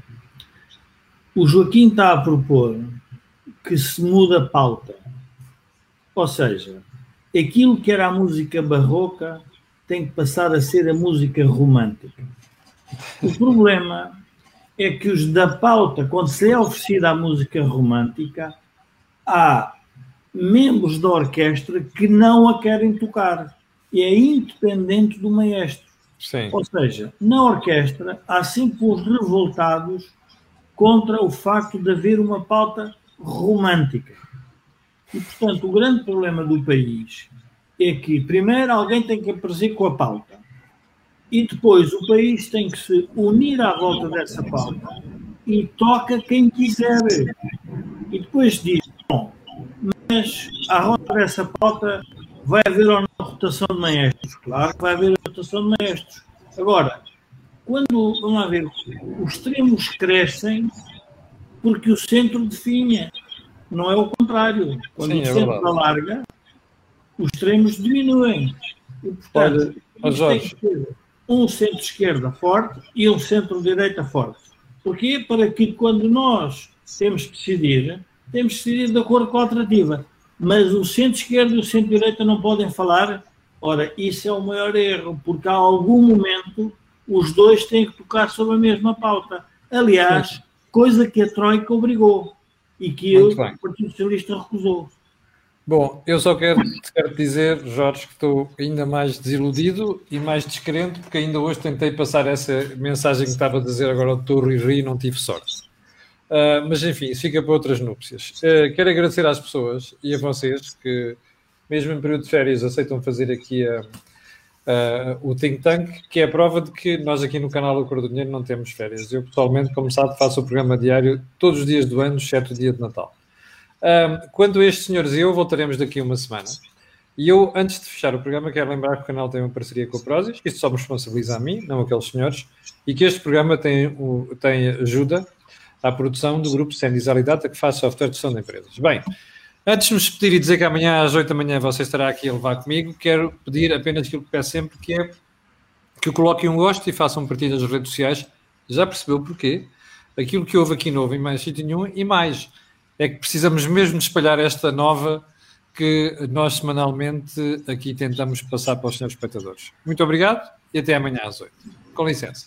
O Joaquim está a propor que se muda a pauta. Ou seja, aquilo que era a música barroca tem que passar a ser a música romântica. O problema é que os da pauta, quando se é oferecida a música romântica, há membros da orquestra que não a querem tocar. E é independente do maestro. Sim. Ou seja, na orquestra há sempre os revoltados contra o facto de haver uma pauta romântica. E, portanto, o grande problema do país é que, primeiro, alguém tem que aparecer com a pauta. E depois o país tem que se unir à volta dessa pauta e toca quem quiser. E depois diz, bom, mas à volta dessa pauta vai haver ou não rotação de maestros? Claro que vai haver rotação de maestros. Agora, quando, vamos lá ver, os extremos crescem porque o centro definha, não é o contrário. Quando Sim, o é centro alarga, os extremos diminuem. E, portanto, Olha, tem que ter um centro-esquerda forte e um centro-direita forte. Porquê? Para que quando nós temos que decidir, temos que decidir de acordo com a alternativa. Mas o centro-esquerda e o centro-direita não podem falar. Ora, isso é o maior erro, porque a algum momento os dois têm que tocar sobre a mesma pauta. Aliás, Sim. coisa que a Troika obrigou e que o Partido Socialista recusou. Bom, eu só quero, quero dizer, Jorge, que estou ainda mais desiludido e mais descrente, porque ainda hoje tentei passar essa mensagem que estava a dizer agora ao Dr. Rui Rio e não tive sorte. Uh, mas enfim, isso fica para outras núpcias. Uh, quero agradecer às pessoas e a vocês que, mesmo em período de férias, aceitam fazer aqui a, a, o Think Tank, que é a prova de que nós aqui no canal do Cor do Dinheiro não temos férias. Eu, pessoalmente, como sabe, faço o programa diário todos os dias do ano, exceto o dia de Natal. Uh, quando estes senhores e eu voltaremos daqui uma semana. E eu, antes de fechar o programa, quero lembrar que o canal tem uma parceria com a Prozis, isto só me responsabiliza a mim, não aqueles senhores, e que este programa tem, tem ajuda à produção do grupo Sendizal e Data, que faz software de gestão de empresas. Bem, antes de me despedir e dizer que amanhã às 8 da manhã você estará aqui a levar comigo, quero pedir apenas aquilo que peço sempre, que é que coloquem um gosto e façam partilha nas redes sociais. Já percebeu porquê? Aquilo que houve aqui novo em mais sítio nenhum e mais é que precisamos mesmo de espalhar esta nova que nós semanalmente aqui tentamos passar para os senhores espectadores. Muito obrigado e até amanhã às 8. Com licença.